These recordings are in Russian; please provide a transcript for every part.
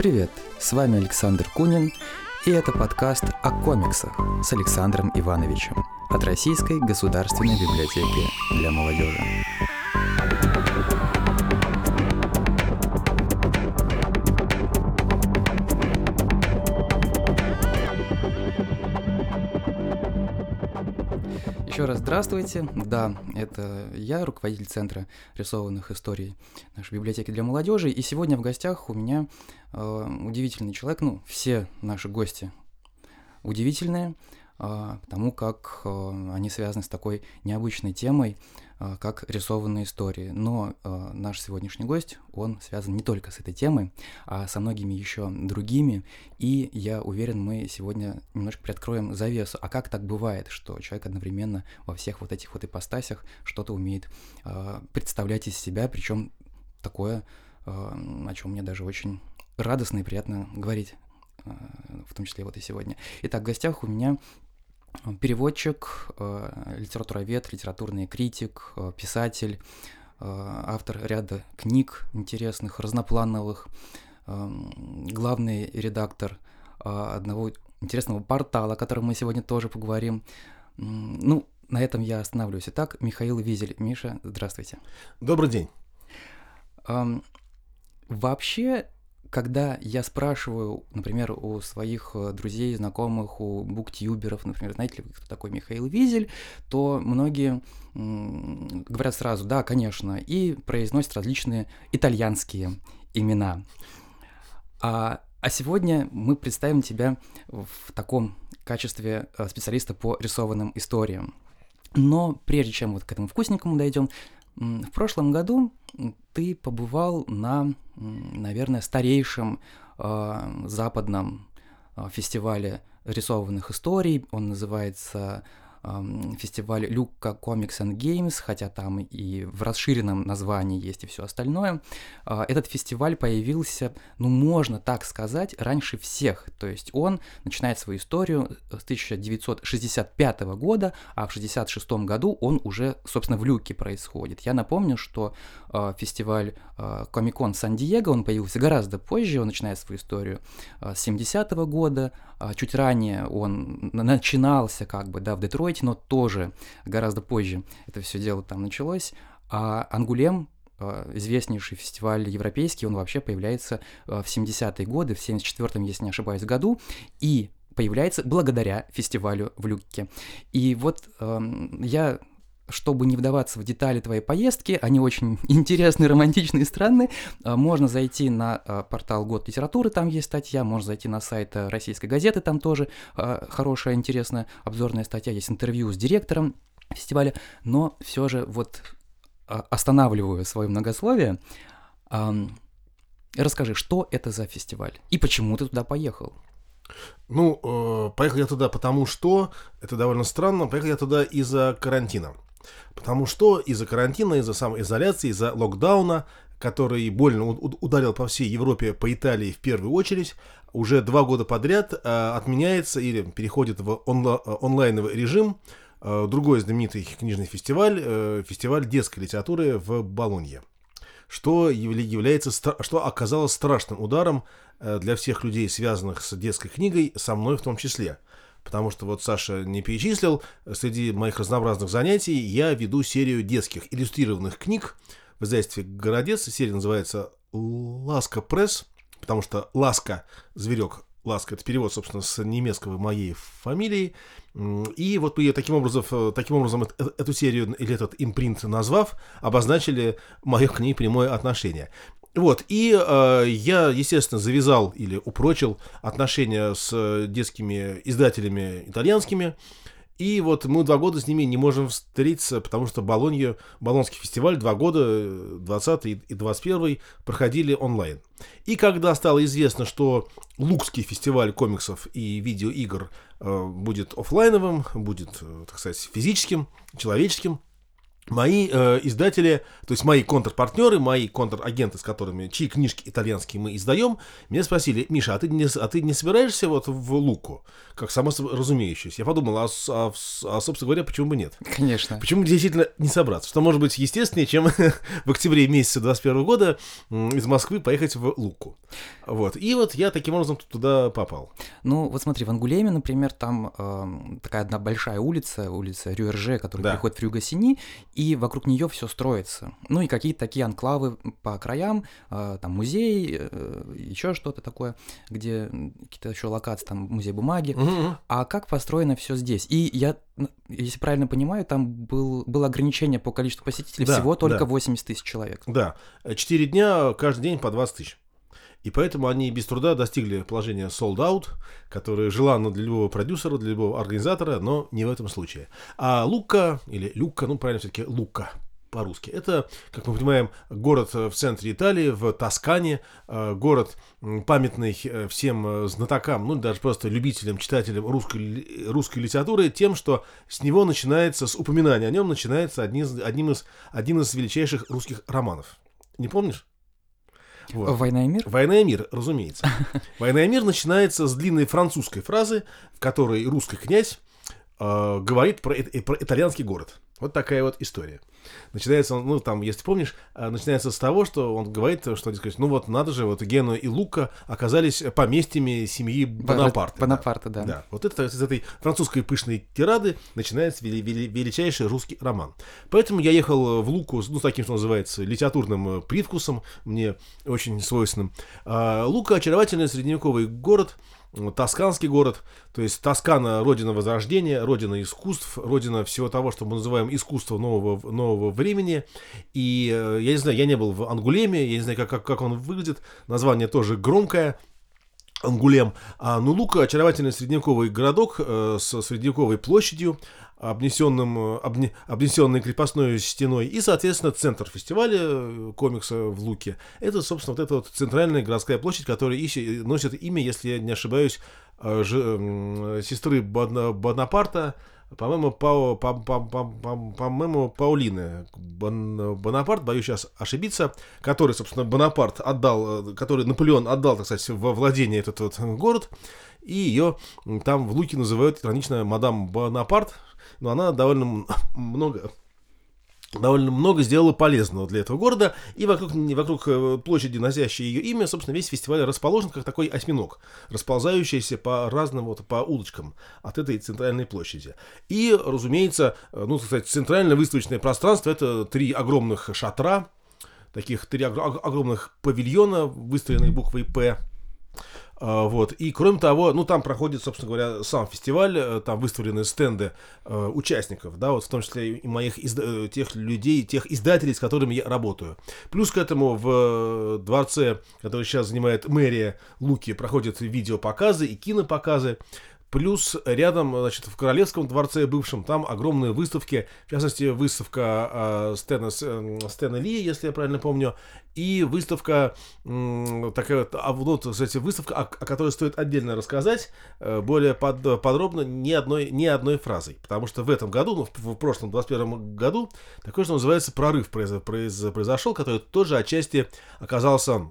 Привет, с вами Александр Кунин, и это подкаст о комиксах с Александром Ивановичем от Российской государственной библиотеки для молодежи. Здравствуйте. Да, это я, руководитель Центра рисованных историй нашей библиотеки для молодежи. И сегодня в гостях у меня э, удивительный человек. Ну, все наши гости удивительные, э, потому как э, они связаны с такой необычной темой, как рисованные истории. Но э, наш сегодняшний гость, он связан не только с этой темой, а со многими еще другими. И я уверен, мы сегодня немножко приоткроем завесу. А как так бывает, что человек одновременно во всех вот этих вот ипостасях что-то умеет э, представлять из себя, причем такое, о чем мне даже очень радостно и приятно говорить, в том числе вот и сегодня. Итак, в гостях у меня переводчик, э, литературовед, литературный критик, э, писатель, э, автор ряда книг интересных, разноплановых, главный редактор одного интересного портала, о котором мы сегодня тоже поговорим. Ну, на этом я остановлюсь. Итак, Михаил Визель. Миша, здравствуйте. Добрый день. Вообще, когда я спрашиваю, например, у своих э, друзей, знакомых, у буктюберов, например, знаете ли кто такой Михаил Визель, то многие говорят сразу, да, конечно, и произносят различные итальянские имена. А, а сегодня мы представим тебя в таком качестве э, специалиста по рисованным историям. Но прежде чем вот к этому вкусненькому дойдем, в прошлом году ты побывал на, наверное, старейшем э, западном э, фестивале рисованных историй. Он называется фестиваль Люка Comics and Games, хотя там и в расширенном названии есть и все остальное. А, этот фестиваль появился, ну можно так сказать, раньше всех. То есть он начинает свою историю с 1965 года, а в 1966 году он уже, собственно, в Люке происходит. Я напомню, что а, фестиваль Комикон Сан-Диего, он появился гораздо позже, он начинает свою историю а, с 70 -го года, чуть ранее он начинался как бы, да, в Детройте, Детройте, но тоже гораздо позже это все дело там началось. А Ангулем, э, известнейший фестиваль европейский, он вообще появляется э, в 70-е годы, в 74-м, если не ошибаюсь, году, и появляется благодаря фестивалю в Люкке. И вот э, я чтобы не вдаваться в детали твоей поездки, они очень интересные, романтичные, странные, а, можно зайти на а, портал Год литературы, там есть статья, можно зайти на сайт э, российской газеты, там тоже а, хорошая, интересная обзорная статья, есть интервью с директором фестиваля, но все же вот останавливаю свое многословие. Расскажи, что это за фестиваль и почему ты туда поехал? Ну, э, поехал я туда потому что, это довольно странно, поехал я туда из-за карантина. Потому что из-за карантина, из-за самоизоляции, из-за локдауна, который больно ударил по всей Европе, по Италии в первую очередь, уже два года подряд э, отменяется или переходит в онла- онлайновый режим э, другой знаменитый книжный фестиваль, э, фестиваль детской литературы в Болонье. Что, является, что оказалось страшным ударом для всех людей, связанных с детской книгой, со мной в том числе – потому что вот Саша не перечислил, среди моих разнообразных занятий я веду серию детских иллюстрированных книг в издательстве «Городец». Серия называется «Ласка пресс», потому что «Ласка» — зверек, Ласка, это перевод, собственно, с немецкого моей фамилии. И вот мы ее таким образом, э, таким образом эту серию или этот импринт назвав, обозначили мое к ней прямое отношение. Вот, и э, я, естественно, завязал или упрочил отношения с детскими издателями итальянскими. И вот мы два года с ними не можем встретиться, потому что Болонья, Болонский фестиваль два года, 20 и 21 проходили онлайн. И когда стало известно, что Лукский фестиваль комиксов и видеоигр э, будет офлайновым, будет, э, так сказать, физическим, человеческим, мои э, издатели, то есть мои контрпартнеры, мои контрагенты, с которыми, чьи книжки итальянские мы издаем, меня спросили, Миша, а ты не, а ты не собираешься вот в Луку? Как само собой разумеющееся. Я подумал, а, а, а, собственно говоря, почему бы нет? Конечно. Почему действительно не собраться? Что может быть естественнее, чем в октябре месяце 21 года из Москвы поехать в Луку. Вот. И вот я таким образом туда попал. Ну, вот смотри, в Ангулеме, например, там э, такая одна большая улица, улица Рюерже, которая да. переходит в Рюгасини, и вокруг нее все строится. Ну и какие-то такие анклавы по краям, э, там музей, э, еще что-то такое, где какие-то еще локации, там музей бумаги. Угу. А как построено все здесь? И я, если правильно понимаю, там был, было ограничение по количеству посетителей, да, всего только да. 80 тысяч человек. Да, четыре дня, каждый день по 20 тысяч. И поэтому они без труда достигли положения sold out, которое желанно для любого продюсера, для любого организатора, но не в этом случае. А Лука, или Люка, ну правильно все-таки Лука, по-русски. Это, как мы понимаем, город в центре Италии, в Тоскане, э, город памятный э, всем э, знатокам, ну даже просто любителям, читателям русской, русской литературы, тем, что с него начинается, с упоминания о нем начинается одним из, одним из, один из величайших русских романов. Не помнишь? Вот. «Война и мир»? «Война и мир», разумеется. «Война и мир» начинается с длинной французской фразы, в которой русский князь э, говорит про, э, про итальянский город. Вот такая вот история. Начинается, ну, там, если помнишь, а, начинается с того, что он говорит, что, сказать, ну, вот надо же, вот Гену и Лука оказались поместьями семьи Бонапарта. Бонапарта, да. да. да. Вот это, из этой французской пышной тирады начинается вели, вели, величайший русский роман. Поэтому я ехал в Луку, ну, с таким, что называется, литературным э, привкусом, мне очень свойственным. А, Лука – очаровательный средневековый город – Тосканский город, то есть Тоскана – родина возрождения, родина искусств, родина всего того, что мы называем искусство нового, нового времени. И э, я не знаю, я не был в Ангулеме, я не знаю, как, как, как он выглядит, название тоже громкое, Ангулем. А Нулука – очаровательный средневековый городок э, с средневековой площадью, обнесенным, э, обне, обнесенной крепостной стеной, и, соответственно, центр фестиваля э, комикса в Луке. Это, собственно, вот эта вот центральная городская площадь, которая ищет, носит имя, если я не ошибаюсь, э, ж, сестры Бонапарта, по-моему, по, по, по, по, по, по-моему, Паулины Бон, Бонапарт, боюсь сейчас ошибиться, который, собственно, Бонапарт отдал, который Наполеон отдал, так сказать, во владение этот вот город, и ее там в Луке называют иронично мадам Бонапарт, но она довольно много довольно много сделала полезного для этого города, и вокруг, вокруг э, площади, носящей ее имя, собственно, весь фестиваль расположен как такой осьминог, расползающийся по разным вот, по улочкам от этой центральной площади. И, разумеется, э, ну, сказать, центральное выставочное пространство — это три огромных шатра, таких три огромных павильона, выстроенные буквой «П», вот. И кроме того, ну там проходит, собственно говоря, сам фестиваль, э, там выставлены стенды э, участников, да, вот в том числе и моих изда- э, тех людей, тех издателей, с которыми я работаю. Плюс к этому в дворце, который сейчас занимает мэрия Луки, проходят видеопоказы и кинопоказы. Плюс рядом, значит, в Королевском дворце бывшем, там огромные выставки, в частности, выставка э, Стэна, э, Стэна Ли, если я правильно помню, и выставка, э, такая вот, а, вот, кстати, выставка, о, о которой стоит отдельно рассказать, э, более под, подробно, ни одной, ни одной фразой. Потому что в этом году, ну, в, в прошлом, 21 году, такой, что называется, прорыв произ, произ, произошел, который тоже отчасти оказался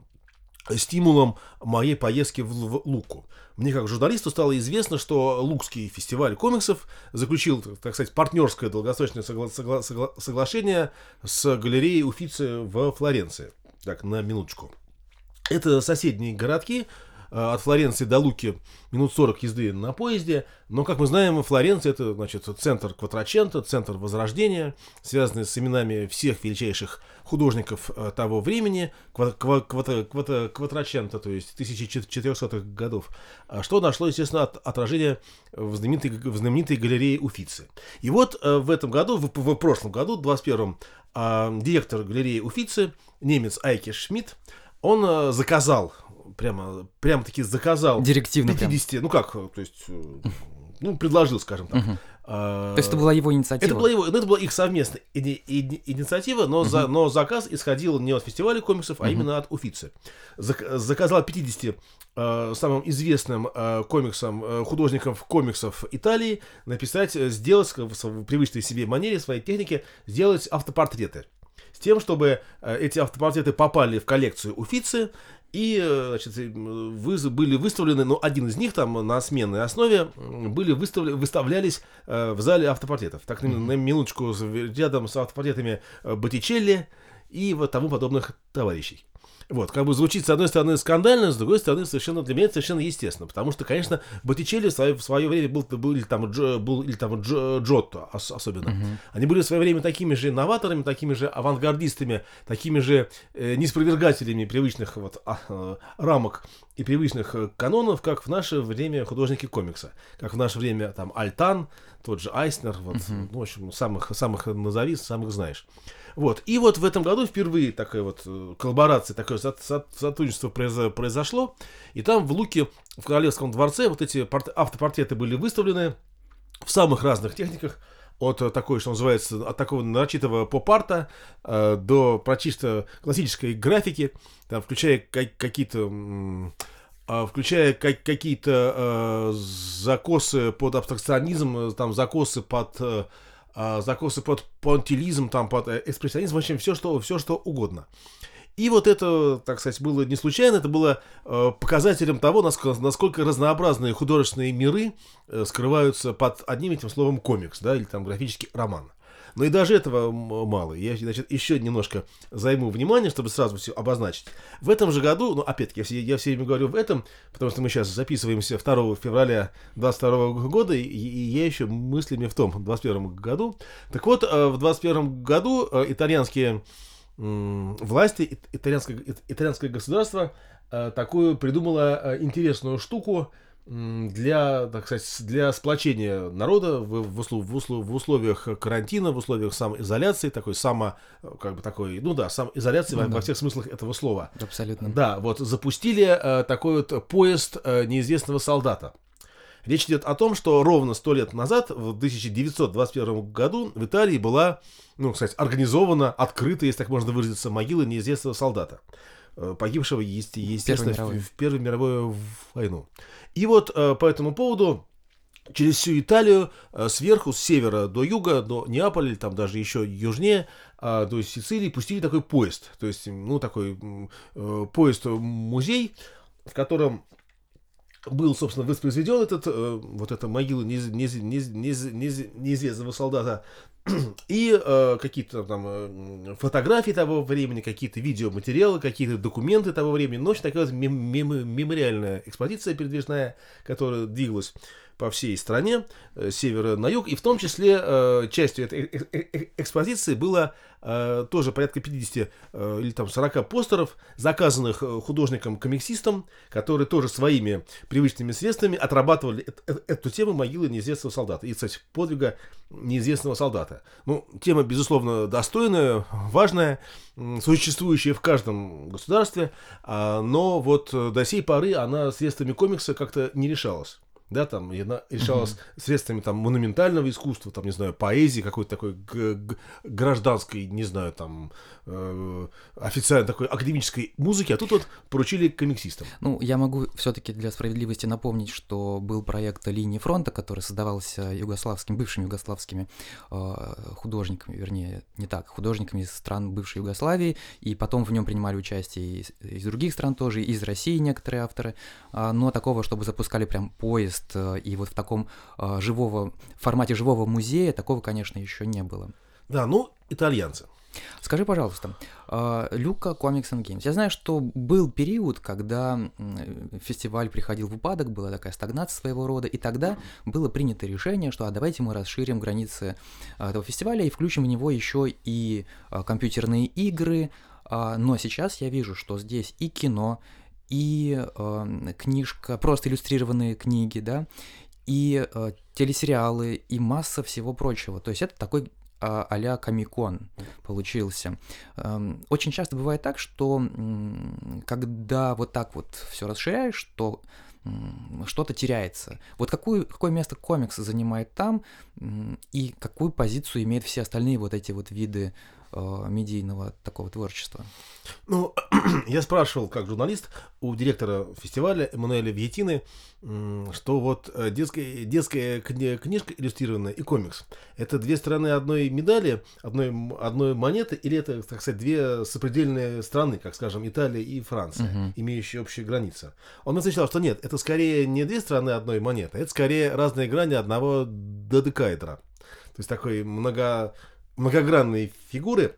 стимулом моей поездки в, Луку. Мне как журналисту стало известно, что Лукский фестиваль комиксов заключил, так сказать, партнерское долгосрочное согла- согла- согла- соглашение с галереей Уфицы в Флоренции. Так, на минуточку. Это соседние городки, от Флоренции до Луки минут 40 езды на поезде. Но, как мы знаем, Флоренция это, значит, центр Кватрачента, центр Возрождения, связанный с именами всех величайших художников э, того времени, Кватрачента, то есть 1400-х годов, а что нашло, естественно, от, отражение в знаменитой, в знаменитой галерее Уфицы. И вот э, в этом году, в, в прошлом году, 21-м, директор галереи Уфицы, немец Айке Шмидт, он заказал прямо, прямо таки заказал Директивно 50, прям. ну как, то есть ну, предложил, скажем так. А, То есть это была его инициатива? это была его, ну, это была их совместная иди- иди- инициатива, но, за, но заказ исходил не от фестиваля комиксов, а именно от Уфицы. Зак- заказал 50 э, самым известным э, комиксам, э, художникам комиксов Италии написать, э, сделать в привычной себе манере, своей технике, сделать автопортреты. С тем, чтобы э, эти автопортреты попали в коллекцию Уфицы, и э, значит, э, выз- были выставлены, ну, один из них там на сменной основе были выставля- выставлялись э, в зале автопортретов. Так, на, на минуточку, рядом с автопортретами э, Боттичелли и вот тому подобных товарищей. Вот, как бы звучит с одной стороны скандально, с другой стороны совершенно для меня это совершенно естественно, потому что, конечно, Боттичелли в свое, в свое время был, был или там, Джо, был, или там Джо- Джотто ос- особенно. Они были в свое время такими же новаторами, такими же авангардистами, такими же э, неспровергателями привычных вот, а, э, рамок и привычных э, канонов, как в наше время художники комикса. Как в наше время там Альтан, тот же Айснер, вот, ну, в общем, самых, самых назови, самых знаешь. Вот. И вот в этом году впервые такая вот э, коллаборация, такое со- со- сотрудничество произо- произошло. И там в Луке, в Королевском дворце, вот эти порт- автопортреты были выставлены в самых разных техниках. От э, такой, что называется, от такого нарочитого поп-арта э, до прочисто классической графики, там, включая ка- какие-то м, включая как- какие-то э, закосы под абстракционизм, э, там закосы под э, а, закосы под понтилизм, там под э, экспрессионизм, в общем, все что, все что угодно. И вот это, так сказать, было не случайно, это было э, показателем того, насколько, насколько разнообразные художественные миры э, скрываются под одним этим словом комикс, да, или там графический роман. Но и даже этого мало. Я, значит, еще немножко займу внимание, чтобы сразу все обозначить. В этом же году, ну, опять-таки, я, все- я все время говорю в этом, потому что мы сейчас записываемся 2 февраля 22 года, и, и я еще мыслями в том, 21 году. Так вот, э, в 21 году э, итальянские власти, ит- итальянское, ит- итальянское государство э, такую придумало интересную штуку для, так сказать, для сплочения народа в, в, услов- в услов- в условиях карантина, в условиях самоизоляции, такой само, э, как бы такой, ну да, самоизоляции во, Ну да. во всех смыслах этого слова. Абсолютно. Да, вот запустили э, такой вот поезд э, неизвестного солдата. Речь идет о том, что ровно сто лет назад, в 1921 году, в Италии была, ну, кстати, организована, открыта, если так можно выразиться, могила неизвестного солдата, погибшего, есте- естественно, в, мировой. в Первую мировую войну. И вот э, по этому поводу через всю Италию, э, сверху, с севера до юга, до Неаполя, там даже еще южнее, до Сицилии, пустили такой поезд. То есть, ну, такой э, поезд-музей, в котором был, собственно, воспроизведен этот, э, вот эта могила неиз- неиз- неиз- неиз- неиз- неизвестного солдата, и э, какие-то там э, фотографии того времени, какие-то видеоматериалы, какие-то документы того времени. Ночь такая вот мем- мем- мемориальная экспозиция передвижная, которая двигалась по всей стране, э, с севера на юг, и в том числе э, частью этой э- э- э- экспозиции было э, тоже порядка 50 э, или там 40 постеров, заказанных э, художником-комиксистом, которые тоже своими привычными средствами отрабатывали эт- э- эту тему могилы неизвестного солдата. И, кстати, подвига неизвестного солдата. Ну, тема, безусловно, достойная, важная, существующая в каждом государстве, а, но вот э, до сей поры она средствами комикса как-то не решалась. Да, там, и она решалась средствами там монументального искусства, там, не знаю, поэзии, какой-то такой гражданской, не знаю, там, э, официально такой академической музыки, а тут вот поручили комиксистам. Ну, я могу все-таки для справедливости напомнить, что был проект «Линии фронта», который создавался югославскими, бывшими югославскими э, художниками, вернее, не так, художниками из стран бывшей Югославии, и потом в нем принимали участие из, из других стран тоже, из России некоторые авторы, А, но такого, чтобы запускали прям поезд э, и вот в таком э, живого, формате живого музея, такого, конечно, еще не было. Да, ну, итальянцы. Скажи, пожалуйста, а, Люка Comics and Games. Я знаю, что был период, когда фестиваль приходил в упадок, была такая стагнация своего рода, и тогда было принято решение, что а давайте мы расширим границы этого фестиваля и включим в него еще и компьютерные игры. А, Но сейчас я вижу, что здесь и кино, и э, книжка, просто иллюстрированные книги, да, и э, телесериалы, и масса всего прочего. То есть это такой а, а-ля Комикон получился. Эм, Очень часто бывает так, что когда вот так вот все расширяешь, то что-то теряется. Вот какую, какое место комикс занимает там и какую позицию имеют все остальные вот эти вот виды медийного такого творчества? Ну, я спрашивал, как журналист, у директора фестиваля Эммануэля Вьетины, что вот э, детская, детская книжка иллюстрированная и комикс – это две стороны одной медали, одной, одной монеты, или это, так сказать, две сопредельные страны, как, скажем, Италия и Франция, uh-huh. имеющие общие границы. Он отвечал, что нет, это скорее не две стороны одной монеты, это скорее разные грани одного додекаэдра. То есть такой много, многогранные фигуры,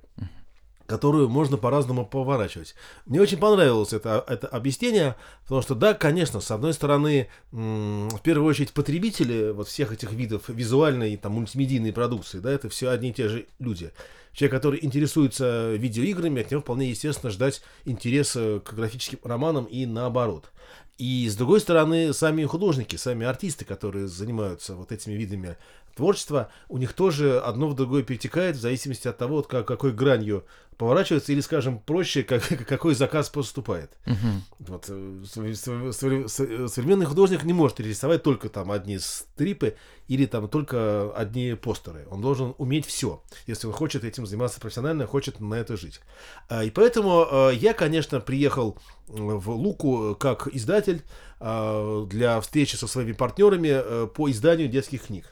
которую можно по-разному поворачивать. Мне очень понравилось это, это объяснение, потому что, да, конечно, с одной стороны, в первую очередь, потребители вот всех этих видов визуальной, там, мультимедийной продукции, да, это все одни и те же люди. Человек, который интересуется видеоиграми, от него вполне естественно ждать интереса к графическим романам и наоборот. И с другой стороны, сами художники, сами артисты, которые занимаются вот этими видами творчества, у них тоже одно в другое перетекает в зависимости от того, вот как, какой гранью поворачивается, или, скажем, проще, как, какой заказ поступает. Uh-huh. Вот, э, современный художник не может рисовать только там одни стрипы или там только одни постеры. Он должен уметь все, если он хочет этим заниматься профессионально, хочет на это жить. А, и поэтому э, я, конечно, приехал в Луку как издатель э, для встречи со своими партнерами по изданию детских книг.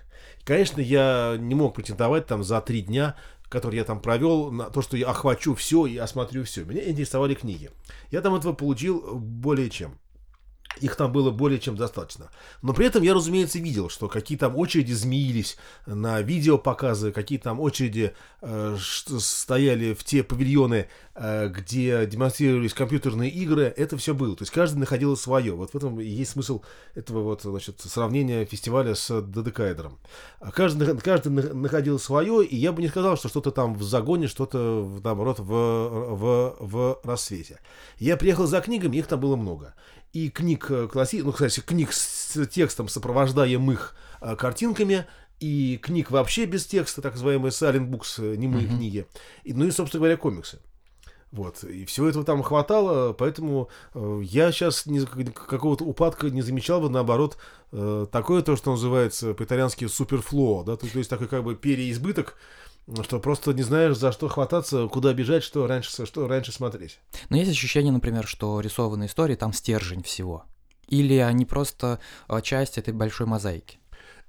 Конечно, я не мог претендовать там за три дня который я там провел, на то, что я охвачу все и осмотрю все. Меня интересовали книги. Я там этого получил более чем. Их там было более чем достаточно. Но при этом я, разумеется, видел, что какие там очереди змеились на видеопоказы, какие там очереди э, стояли в те павильоны, э, где демонстрировались компьютерные игры. Это все было. То есть каждый находил свое. Вот в этом и есть смысл этого вот, значит, сравнения фестиваля с Додекаэдером. Каждый, каждый находил свое, и я бы не сказал, что что-то там в загоне, что-то, наоборот, в, в, в рассвете. Я приехал за книгами, их там было много и книг э, класси... ну, кстати, книг с текстом, сопровождаемых э, картинками, и книг вообще без текста, так называемые silent books, э, немые mm-hmm. книги, и, ну и, собственно говоря, комиксы. Вот. И всего этого там хватало, поэтому э, я сейчас ни, какого-то упадка не замечал бы, наоборот, э, такое то, что называется по-итальянски суперфло, да, то, то есть такой как бы переизбыток что просто не знаешь, за что хвататься, куда бежать, что раньше, что раньше смотреть. Но есть ощущение, например, что рисованные истории там стержень всего. Или они просто а, часть этой большой мозаики.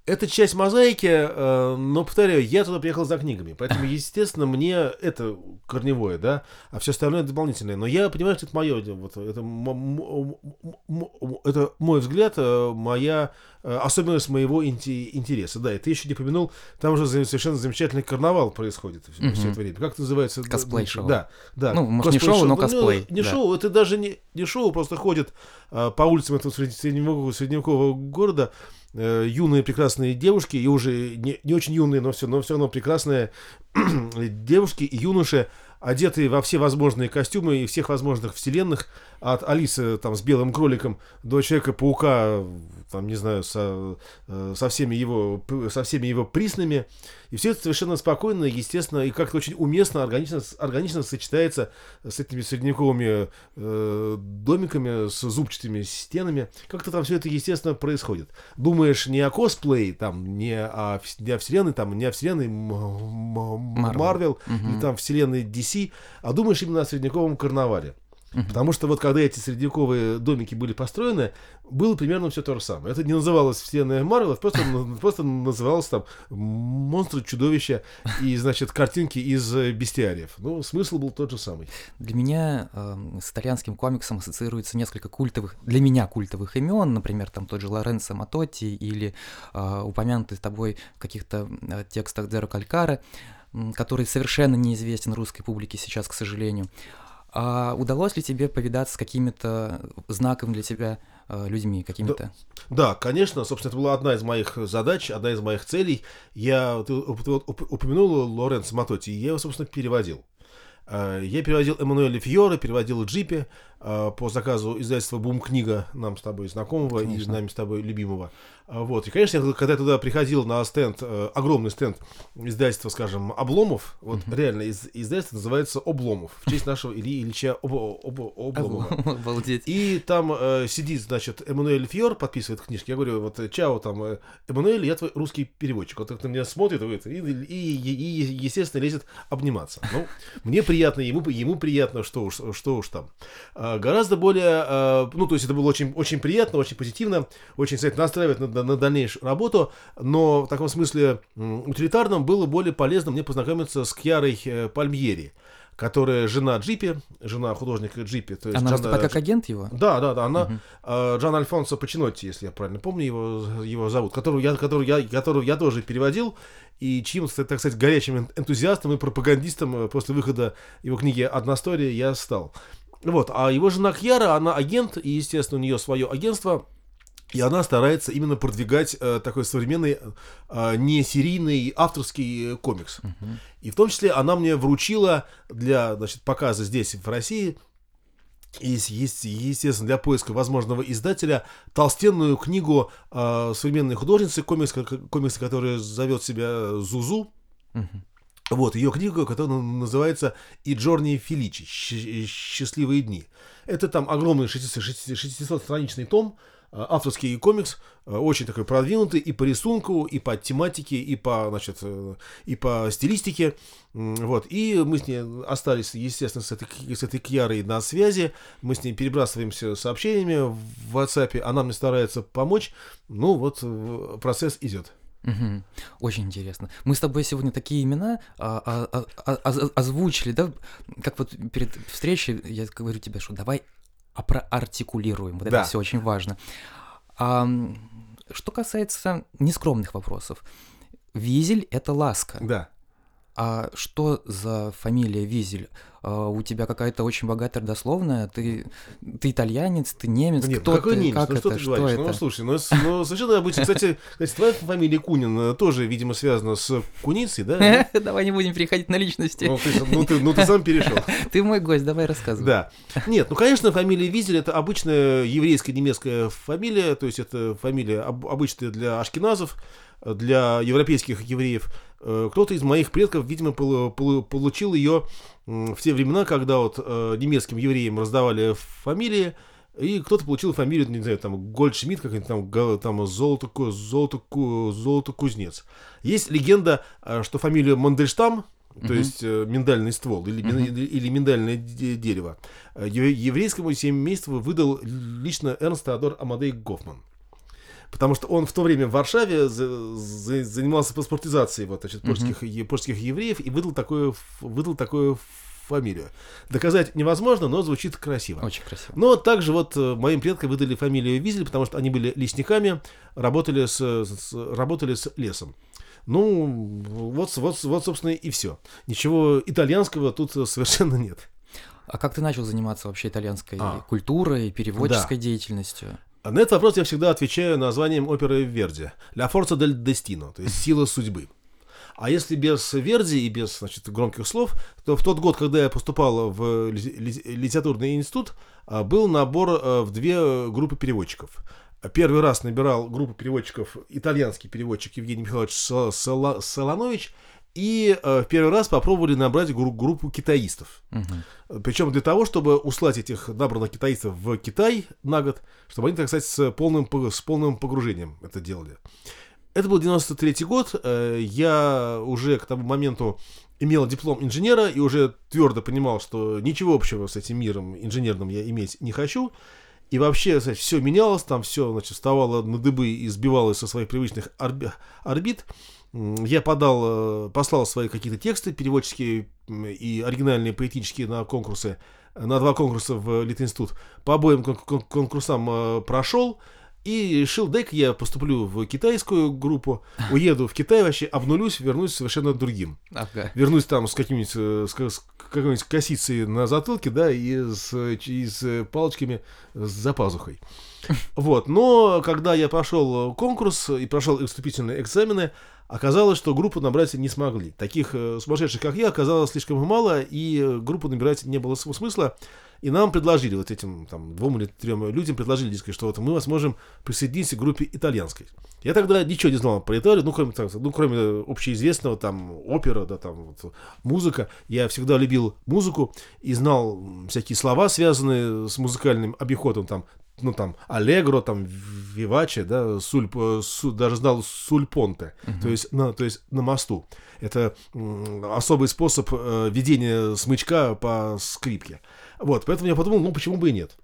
Это часть мозаики, э, но, повторяю, я туда приехал за книгами, поэтому, естественно, мне это корневое, да, а все остальное дополнительное. Но я понимаю, что это мое, вот, это, это мой взгляд, э, моя э, особенность моего интереса. Да, и ты еще не помянул, там уже совершенно замечательный карнавал происходит все, все это время. Как это называется? Косплей-шоу. Да, да. Ну, может, не шоу, но косплей. Ну, не да. шоу, это даже не, не шоу, просто ходит по улицам этого средневекового, средневекового города, э, юные прекрасные девушки, и уже не, не очень юные, но все, но все равно прекрасные девушки и юноши, одетые во все возможные костюмы и всех возможных вселенных, от Алисы там с белым кроликом до Человека-паука, там, не знаю, со, э, со, всеми его, со всеми его приснами. И все это совершенно спокойно, естественно, и как-то очень уместно, органично, органично сочетается с этими средневековыми э, домиками, с зубчатыми стенами. Как-то там все это, естественно, происходит. Думаешь не о косплее, там, не о, не о вселенной, там, не о вселенной Марвел, угу. или там вселенной DC, а думаешь именно о средневековом карнавале. Угу. Потому что вот когда эти средневековые домики были построены, было примерно все то же самое. Это не называлось вселенная Марвел, просто, просто называлось там монстры, чудовища и, значит, картинки из э, бестиариев. Ну, смысл был тот же самый. Для меня э, с итальянским комиксом ассоциируется несколько культовых, для меня культовых имен, например, там тот же Лоренцо Матотти или э, упомянутый тобой в каких-то э, текстах Дзеро Калькаре, который совершенно неизвестен русской публике сейчас, к сожалению. А удалось ли тебе повидаться с какими-то знаковыми для тебя э, людьми, какими-то? Да, да, конечно, собственно, это была одна из моих задач, одна из моих целей. Я ты упомянул Лоренцо Матоти, я его, собственно, переводил. Э, я переводил Эммануэля Фьора, переводил Джипи э, по заказу издательства Бум Книга, нам с тобой знакомого Конечно. и нами с тобой любимого. А, Вот. И, конечно, я, когда я туда приходил на стенд, э, огромный стенд издательства, скажем, Обломов, вот реально из, издательство называется Обломов, в честь нашего Ильи Ильича Об- Об- Обломова. Обалдеть. И там э, сидит, значит, Эммануэль Фьор, подписывает книжки. Я говорю, вот, э, чао, там, э, Эммануэль, я твой русский переводчик. Вот так на меня смотрит говорит, и, и, и, и, естественно, лезет обниматься. Ну, мне приятно, ему, ему приятно, что уж, что уж там. А, гораздо более, э, ну, то есть это было очень, очень приятно, очень позитивно, очень, кстати, настраивает на, на дальнейшую работу, но в таком смысле утилитарном было более полезно мне познакомиться с Кьярой э, Пальмьери, которая жена Джипи, жена художника Джипи. То есть Она выступает как агент его? да, да, да, она э, Джан Альфонсо Пачинотти, если я правильно помню его, его зовут, которую я, которую я, которую я тоже переводил, и чьим, так сказать, горячим эн- энтузиастом и пропагандистом э, после выхода его книги «Одна история» я стал. Вот, а его жена Кьяра, она агент, и, естественно, у нее свое агентство, и она старается именно продвигать э, такой современный, э, не серийный авторский э, комикс. И в том числе она мне вручила для значит, показа здесь, в России, и, естественно, для поиска возможного издателя толстенную книгу э, современной художницы, комикс, ко- комикс, которая зовет себя Зузу. Мгм. Вот, ее книга, которая называется «И Джорни Феличи. Счастливые дни». Это там огромный 600-страничный том, э, авторский комикс, э, очень такой продвинутый и по рисунку, и по тематике, и по, значит, э, и по стилистике. Вот. И мы с ней остались, естественно, с этой, с этой Кьярой на связи. Мы с ней перебрасываемся сообщениями в WhatsApp. Она мне старается помочь. Ну, вот э, процесс идет. Мгм. Очень интересно. Мы с тобой сегодня такие имена а, а, а, а, оз- озвучили, да? Как вот перед встречей я говорю тебе, что давай проартикулируем. Вот Да. это все очень важно. А, что касается нескромных вопросов. Визель — это ласка. Да. А что за фамилия Визель? А, у тебя какая-то очень богатая родословная? Ты, ты итальянец, ты немец? Нет, Кто ну какой ты? немец? Как ну, это? что ты что говоришь? это? Ну, слушай, ну, ну, совершенно обычно. Кстати, кстати, твоя фамилия Кунин э, тоже, видимо, связана с Куницей, да? Давай не будем переходить на личности. Ну, ты, ну, ты, ну, ты сам перешел. Ты мой гость, давай рассказывай. Да. Нет, ну, конечно, фамилия Визель это обычная еврейская немецкая фамилия, то есть это фамилия об- обычная для ашкеназов, для европейских евреев. Э, Кто-то из моих предков, видимо, полу- полу- получил ее в те времена, когда вот э, немецким евреям раздавали фамилии, и кто-то получил фамилию, не знаю, там, Гольдшмидт, какой-нибудь там, там золото, золото, золото кузнец. Есть легенда, э, что фамилию Мандельштам, то Мгм. есть э, миндальный ствол или, мин- или, или миндальное де- дерево, евре- еврейскому семейству выдал лично Эрнст Теодор Амадей Гофман. Потому что он в то время в Варшаве за- за- занимался паспортизацией вот, значит, польских, е- польских евреев и выдал такую, выдал такую фамилию. Доказать невозможно, но звучит красиво. Очень красиво. Но также вот э, моим предкам выдали фамилию Визель, потому что они были лесниками, работали с, с- работали с лесом. Ну, вот, вот, вот, собственно, и все. Ничего итальянского тут э, совершенно нет. А как ты начал заниматься вообще итальянской А. культурой, переводческой деятельностью? А На этот вопрос я всегда отвечаю названием оперы Верди. «La Forza del Destino», то есть «Сила судьбы». А если без Верди и без значит, громких слов, то в тот год, когда я поступал в ли- ли- литературный институт, а, был набор э, в две э, группы переводчиков. Первый раз набирал группу переводчиков итальянский переводчик Евгений Михайлович Со- Сола- Солонович, и э, в первый раз попробовали набрать гру- группу китаистов. Мгм. Причем для того, чтобы услать этих набранных китайцев в Китай на год, чтобы они, так сказать, с полным, с полным погружением это делали. Это был 93 год. э, Я уже к тому моменту имел диплом инженера и уже твердо понимал, что ничего общего с этим миром инженерным я иметь не хочу. И вообще, все менялось, там все, значит, вставало на дыбы и сбивалось со своих привычных орби- орбит. Я подал, э, послал свои какие-то тексты переводческие и оригинальные поэтические на конкурсы, на два конкурса в Литинститут. По обоим кон- кон- конкурсам э, прошел. И решил, дай-ка я поступлю в китайскую группу, уеду в Китай вообще, обнулюсь, вернусь совершенно другим. Ага. Вернусь там с каким-нибудь, э, с, с какой-нибудь косицей на затылке, да, и с, и с палочками за пазухой. Вот, но когда я прошел конкурс и прошел вступительные экзамены, оказалось, что группу набрать не смогли. Таких э, сумасшедших, как я, оказалось слишком мало, и группу набирать не было смысла. И нам предложили, вот этим там, двум или трем людям предложили, дескать, что вот мы вас можем присоединиться к группе итальянской. Я тогда ничего не знал про Италию, ну, кроме, ну, кроме общеизвестного, там, опера, да, там, вот, музыка. Я всегда любил музыку и знал всякие слова, связанные с музыкальным обиходом, там, ну, там, аллегро, там, виваче, да, суль, су, даже знал сульпонте, uh-huh. то, есть на, то есть на мосту. Это особый способ э, ведения смычка по скрипке. Вот, поэтому я подумал, ну почему бы и нет.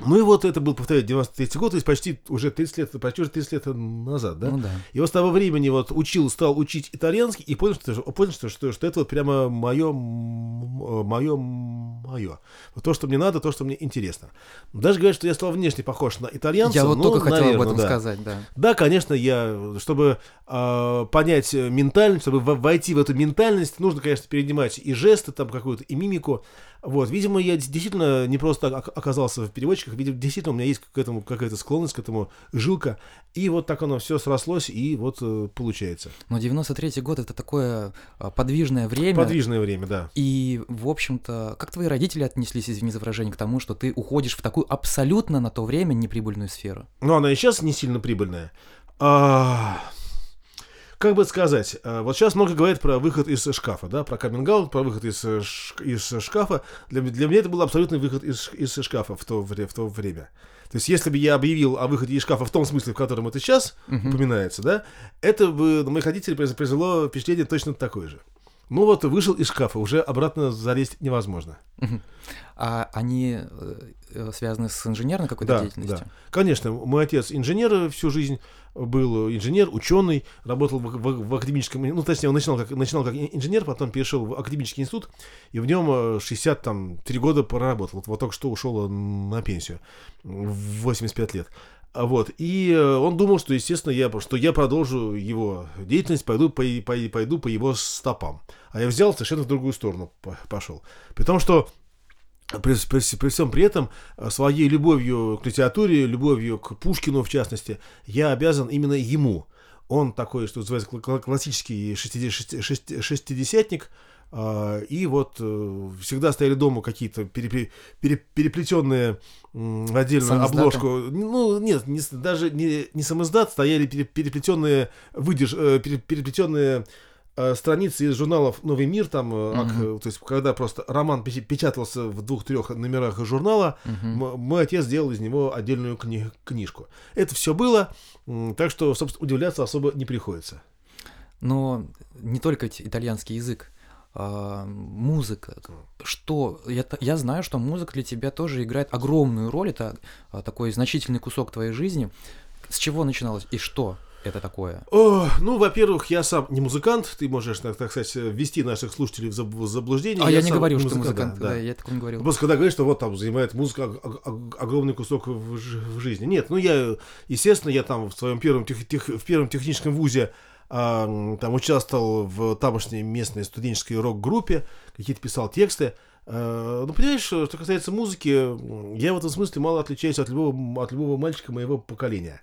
Ну и вот это был, повторяю, 93 год, то есть почти уже 30 лет, почти уже 30 лет назад, да? Ну да. И вот с того времени вот учил, стал учить итальянский и понял, что, понял, что, что, что это вот прямо мое, мое, мое. Вот то, что мне надо, то, что мне интересно. Даже говорят, что я стал внешне похож на итальянца. Я вот ну, только хотел наверное, об этом да. сказать, да. Да, конечно, я, чтобы э, понять ментальность, чтобы войти в эту ментальность, нужно, конечно, перенимать и жесты, там какую-то, и мимику. Вот, видимо, я действительно не просто оказался в переводчиках, видимо, действительно у меня есть к этому какая-то склонность, к этому жилка, и вот так оно все срослось, и вот э, получается. Но 93-й год это такое а, подвижное время. Подвижное время, да. И, в общем-то, как твои родители отнеслись, извини за выражение, к тому, что ты уходишь в такую абсолютно на то время неприбыльную сферу? Ну, она и сейчас не сильно прибыльная. А как бы сказать, э, вот сейчас много говорят про выход из шкафа, да, про каминг про выход из, э, из шкафа. Для, для меня это был абсолютный выход из, из шкафа в то, в то время. То есть, если бы я объявил о выходе из шкафа в том смысле, в котором это сейчас uh-huh. упоминается, да, это бы на моих родителей произвело впечатление точно такое же. Ну вот, вышел из шкафа, уже обратно залезть невозможно. А они э, связаны с инженерной какой-то да, деятельностью? Да. Конечно, мой отец инженер всю жизнь, был инженер, ученый, работал в, в, в академическом, ну, точнее, он начинал как, начинал как инженер, потом перешел в академический институт, и в нем 63 года проработал. Вот, вот только что ушел на пенсию в 85 лет. Вот, и он думал, что, естественно, я, что я продолжу его деятельность, пойду по, по, пойду по его стопам. А я взял совершенно в другую сторону пошел. При том, что при, при, при всем при этом э, своей любовью к литературе, любовью к Пушкину в частности, я обязан именно ему. Он такой, что называется, классический шестидесятник, э, и вот э, всегда стояли дома какие-то переплетенные в отдельную обложку. Ну, нет, не, даже не, не самоздат, стояли переплетенные выдерж, переплетенные Э, страницы из журналов «Новый мир», там, uh-huh. то есть, когда просто роман печатался в двух-трех номерах журнала, uh-huh. мой отец сделал из него отдельную кни- книжку. Это все было, так что, собственно, удивляться особо не приходится. Но не только итальянский язык, а, музыка. Что я, я знаю, что музыка для тебя тоже играет огромную роль. Это а, такой значительный кусок твоей жизни. С чего начиналось и что? это такое? О, ну, во-первых, я сам не музыкант, ты можешь, так, так сказать, ввести наших слушателей в заблуждение. А я, я не говорю, что ты музыкант, да, да. я такого не говорил. Просто когда говоришь, что вот там занимает музыка огромный кусок в, в жизни. Нет, ну я, естественно, я там в своем первом, тех, тех, в первом техническом вузе а, там участвовал в тамошней местной студенческой рок-группе, какие-то писал тексты. А, ну, понимаешь, что касается музыки, я в этом смысле мало отличаюсь от любого, от любого мальчика моего поколения.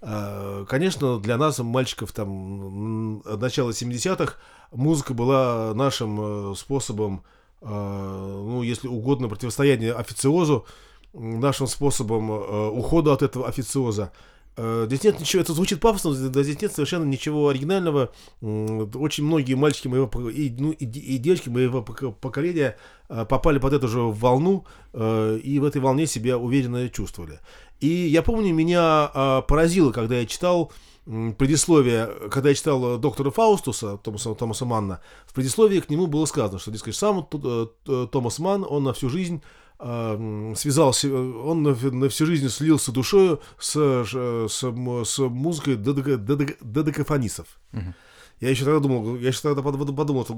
А, конечно, для нас, мальчиков там начала 70-х, музыка была нашим э, способом, ну, если угодно, противостояния официозу, нашим способом э, ухода от этого официоза. Э, здесь нет ничего, это звучит пафосно, да здесь нет совершенно ничего оригинального. Очень многие мальчики моего и, ну, и, девочки моего поколения попали под эту же волну и в этой волне себя уверенно чувствовали. И я помню, меня поразило, когда я читал предисловие, когда я читал доктора Фаустуса, Томаса, Томаса Манна, в предисловии к нему было сказано, что, дескать, сам э, Томас Манн, он на всю жизнь э, связался, он на, на всю жизнь слился душою с, с, с музыкой додекафонисов. Uh-huh. Я еще тогда думал, я еще тогда подумал, что,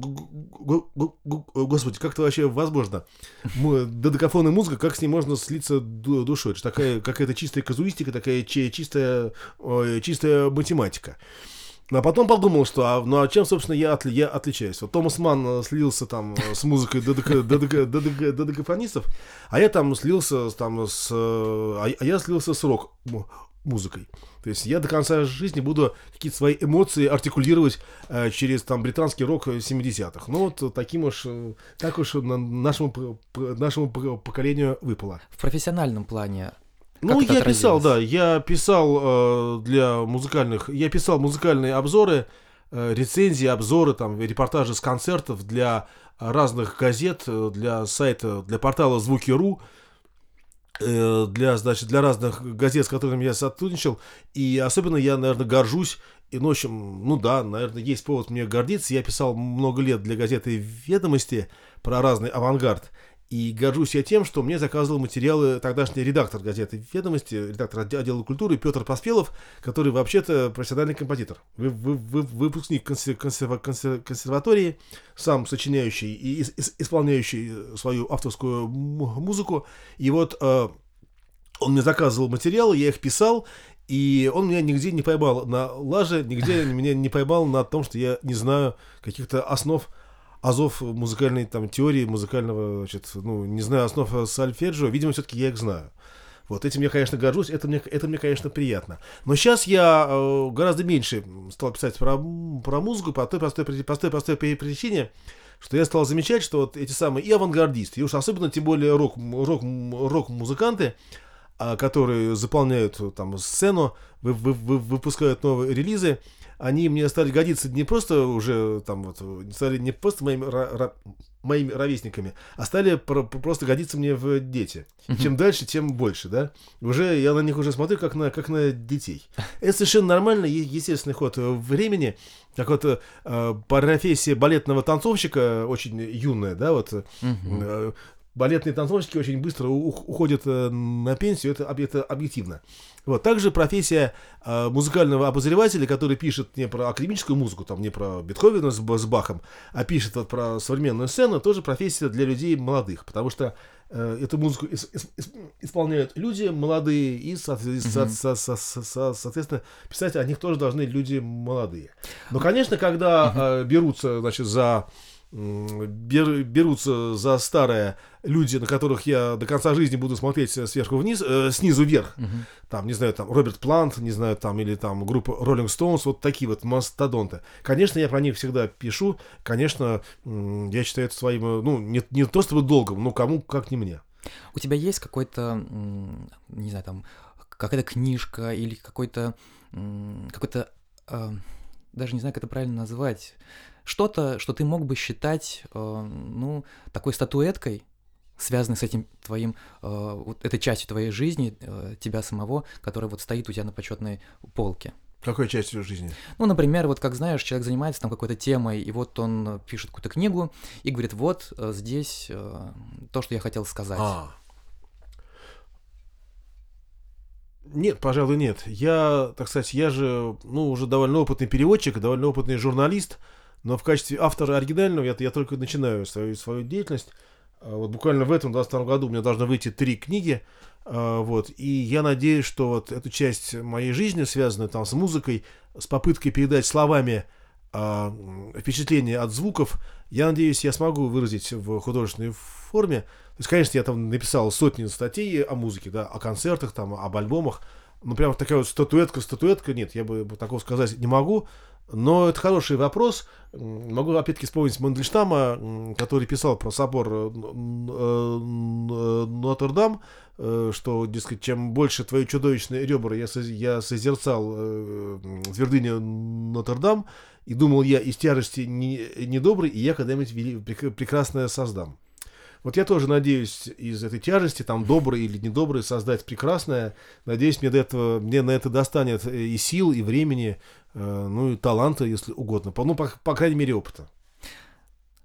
господи, как это вообще возможно? Додекафонная музыка, как с ней можно слиться душой? Это такая какая-то чистая казуистика, такая чистая, чистая математика. А потом подумал, что а, ну а чем, собственно, я, отли, я отличаюсь? Вот Томас Ман э, слился там э, с музыкой додекафонистов, а я там слился там с... А, а я слился с рок-музыкой. То есть я до конца жизни буду какие-то свои эмоции артикулировать э, через там британский рок 70-х. Ну вот таким уж, так уж нашему, нашему поколению выпало. В профессиональном плане ну, я писал, да, я писал э, для музыкальных, я писал музыкальные обзоры, э, рецензии, обзоры, там, репортажи с концертов для разных газет, э, для сайта, для портала Звуки.ру, э, для, значит, для разных газет, с которыми я сотрудничал, и особенно я, наверное, горжусь, и, ну, в общем, ну да, наверное, есть повод мне гордиться, я писал много лет для газеты «Ведомости» про разный авангард, и горжусь я тем, что мне заказывал материалы тогдашний редактор газеты «Ведомости», редактор отдела культуры Петр Поспелов, который вообще-то профессиональный композитор, вы, вы, вы, выпускник консерватории, сам сочиняющий и исполняющий свою авторскую музыку. И вот э, он мне заказывал материалы, я их писал, и он меня нигде не поймал на лаже, нигде меня не поймал на том, что я не знаю каких-то основ азов музыкальной там теории, музыкального, значит, ну, не знаю, основ сольфеджио, видимо, все-таки я их знаю. Вот этим я, конечно, горжусь, это мне, это мне, конечно, приятно. Но сейчас я э, гораздо меньше стал писать про, про музыку по той простой, простой, простой причине, что я стал замечать, что вот эти самые и авангардисты, и уж особенно, тем более, рок, рок, рок-музыканты, э, которые заполняют там сцену, вы, вы, вы, выпускают новые релизы, они мне стали годиться не просто уже там вот, стали не просто моими, ра, моими ровесниками, а стали про, просто годиться мне в дети. Чем дальше, тем больше, да. Уже я на них уже смотрю как на, как на детей. Это совершенно нормальный, естественный ход времени. Как вот э, профессия балетного танцовщика очень юная, да, вот э, балетные танцовщики очень быстро уходят э, на пенсию, это, это объективно. Вот. Также профессия э, музыкального обозревателя, который пишет не про академическую музыку, там не про Бетховена с, с Бахом, а пишет вот про современную сцену, тоже профессия для людей молодых, потому что э, эту музыку ис, ис, ис, исполняют люди молодые, и, соответственно, со, со, со, соответственно, писать о них тоже должны люди молодые. Но, конечно, когда берутся, значит, за бер, берутся за старое люди, на которых я до конца жизни буду смотреть сверху вниз, э, снизу вверх. Угу. Там, не знаю, там Роберт Плант, не знаю, там, или там группа Rolling Stones, вот такие вот мастодонты. Конечно, я про них всегда пишу. Конечно, я считаю это своим, э, ну, не, не то чтобы долгом, но кому, как не мне. У тебя есть какой-то, не знаю, там, какая-то книжка или какой-то, какой-то, э, даже не знаю, как это правильно назвать, что-то, что ты мог бы считать, э, ну, такой статуэткой, связанной с этим твоим, э, вот этой частью твоей жизни, э, тебя самого, которая вот стоит у тебя на почетной полке. Какой частью жизни? Ну, например, вот как знаешь, человек занимается там какой-то темой, и вот он пишет какую-то книгу и говорит, вот здесь то, что я хотел сказать. А. Нет, пожалуй, нет. Я, так сказать, я же, ну, уже довольно опытный переводчик, довольно опытный журналист, но в качестве автора оригинального я, я только начинаю свою, свою деятельность. А вот буквально в этом 22 году у меня должны выйти три книги. А, вот, и я надеюсь, что вот эту часть моей жизни, связанную там с музыкой, с попыткой передать словами а, впечатление от звуков, я надеюсь, я смогу выразить в художественной форме. То есть, конечно, я там написал сотни статей о музыке, да, о концертах, там, об альбомах, ну, прям такая вот статуэтка, статуэтка, нет, я бы такого сказать не могу, но это хороший вопрос. Могу опять-таки вспомнить Мандельштама, который писал про собор э, э, Нотр-Дам, э, что, дескать, чем больше твои чудовищные ребра я, я созерцал твердыни Нотр-Дам, и думал я из тяжести недобрый, и я когда-нибудь прекрасное создам. Вот я тоже надеюсь из этой тяжести, там, добрый или недобрый, создать прекрасное. Надеюсь, мне, до этого, мне на это достанет и сил, и времени, Э, ну и таланта, если угодно, по, ну, по, по крайней мере, опыта.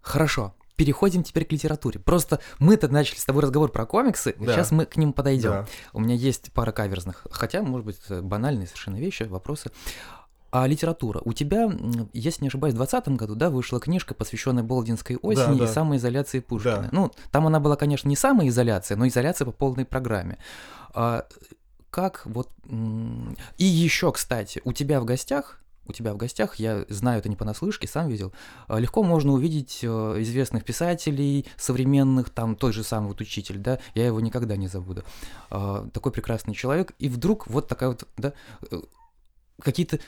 Хорошо. Переходим теперь к литературе. Просто мы-то начали с тобой разговор про комиксы, да. сейчас мы к ним подойдем. Да. У меня есть пара каверзных, хотя, может быть, банальные совершенно вещи, вопросы. А литература. У тебя, если не ошибаюсь, в 2020 году, да, вышла книжка, посвященная Болдинской осени да, да. и самоизоляции Пушкина. Да. Ну, там она была, конечно, не самоизоляция, но изоляция по полной программе. А как вот... И еще, кстати, у тебя в гостях у тебя в гостях, я знаю это не понаслышке, сам видел, а, легко можно увидеть э, известных писателей современных, там тот же самый вот учитель, да, я его никогда не забуду. А, такой прекрасный человек, и вдруг вот такая вот, да, э, какие-то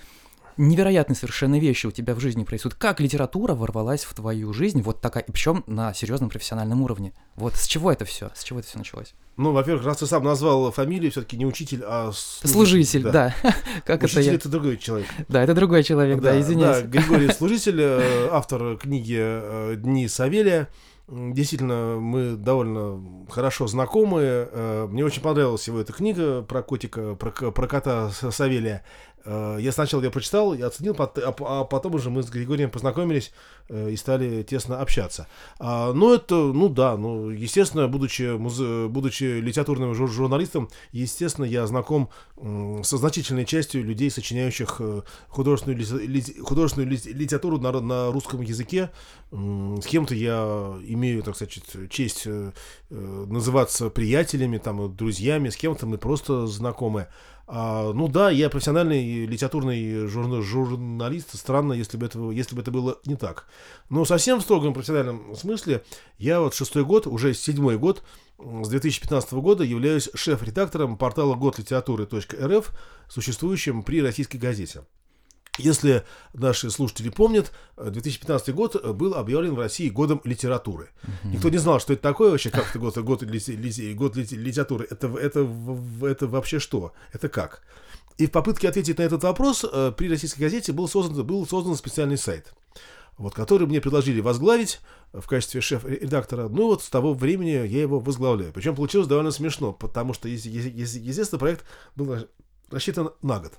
невероятные совершенно вещи у тебя в жизни происходят. Как литература ворвалась в твою жизнь, вот такая, и причем на серьезном профессиональном уровне. Вот с чего это все? С чего это все началось? Ну, во-первых, раз ты сам назвал фамилию, все-таки не учитель, а служитель. Служитель, да. да. как учитель это, я... это другой человек. Да, это другой человек, да, да извиняюсь. Да, Григорий Служитель, э, автор книги э, «Дни Савелия». Действительно, мы довольно хорошо знакомы. Э, мне очень понравилась его эта книга про котика, про, про кота Савелия. Э, я сначала ее прочитал, я оценил, а, а потом уже мы с Григорием познакомились э, и стали тесно общаться. А, ну, это, ну да, ну, естественно, будучи, музе... будучи литературным журналистом, естественно, я знаком со значительной частью людей, сочиняющих э, художественную, ли... художественную литературу на, на русском языке. С кем-то я имею, так сказать, честь называться приятелями, там, друзьями, с кем-то мы просто знакомы. А, ну да, я профессиональный литературный журна- журналист. Странно, если бы, это, если бы это было не так. Но совсем в строгом профессиональном смысле я вот шестой год, уже седьмой год, с 2015 года являюсь шеф-редактором портала годлитературы.рф, существующим при российской газете. Если наши слушатели помнят, 2015 год был объявлен в России годом литературы. Угу. Никто не знал, что это такое вообще, как это год, год, год литературы. Это, это, это вообще что? Это как? И в попытке ответить на этот вопрос э, при российской газете был создан, был создан специальный сайт, вот, который мне предложили возглавить в качестве шеф-редактора. Ну вот с того времени я его возглавляю. Причем получилось довольно смешно, потому что, естественно, проект был рассчитан на год.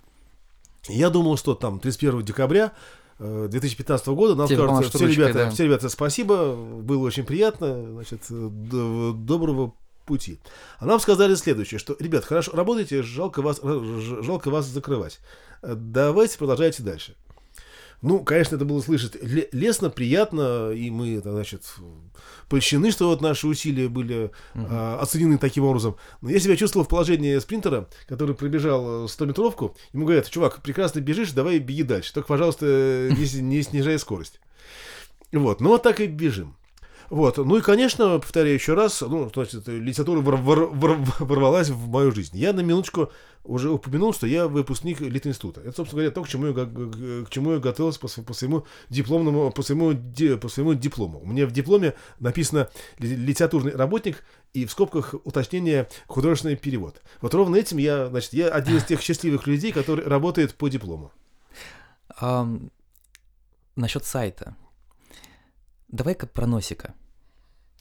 Я думал, что там 31 декабря 2015 э, года нам Тебе скажут, все, ребята, да. все ребята, спасибо, было очень приятно, значит, доброго пути. А нам сказали следующее, что, ребят, хорошо, работайте, жалко вас, жалко вас закрывать. Э, давайте продолжайте дальше. Ну, конечно, это было слышать лестно, приятно, и мы, значит, польщены, что вот наши усилия были uh-huh. а, оценены таким образом. Но я себя чувствовал в положении спринтера, который пробежал 100-метровку. Ему говорят, чувак, прекрасно бежишь, давай беги дальше. Только, пожалуйста, не, не снижай скорость. Вот, ну вот так и бежим. Вот. Ну и, конечно, повторяю еще раз, ну, значит, литература вор- вор- вор- ворвалась в мою жизнь. Я на минуточку уже упомянул, что я выпускник Литинститута. Это, собственно говоря, то, к чему я, к чему я готовился по, по своему дипломному, по своему, по своему диплому. У меня в дипломе написано литературный работник и в скобках уточнение художественный перевод. Вот ровно этим я, значит, я один из тех счастливых людей, который работает по диплому. Um, насчет сайта. Давай-ка про носика.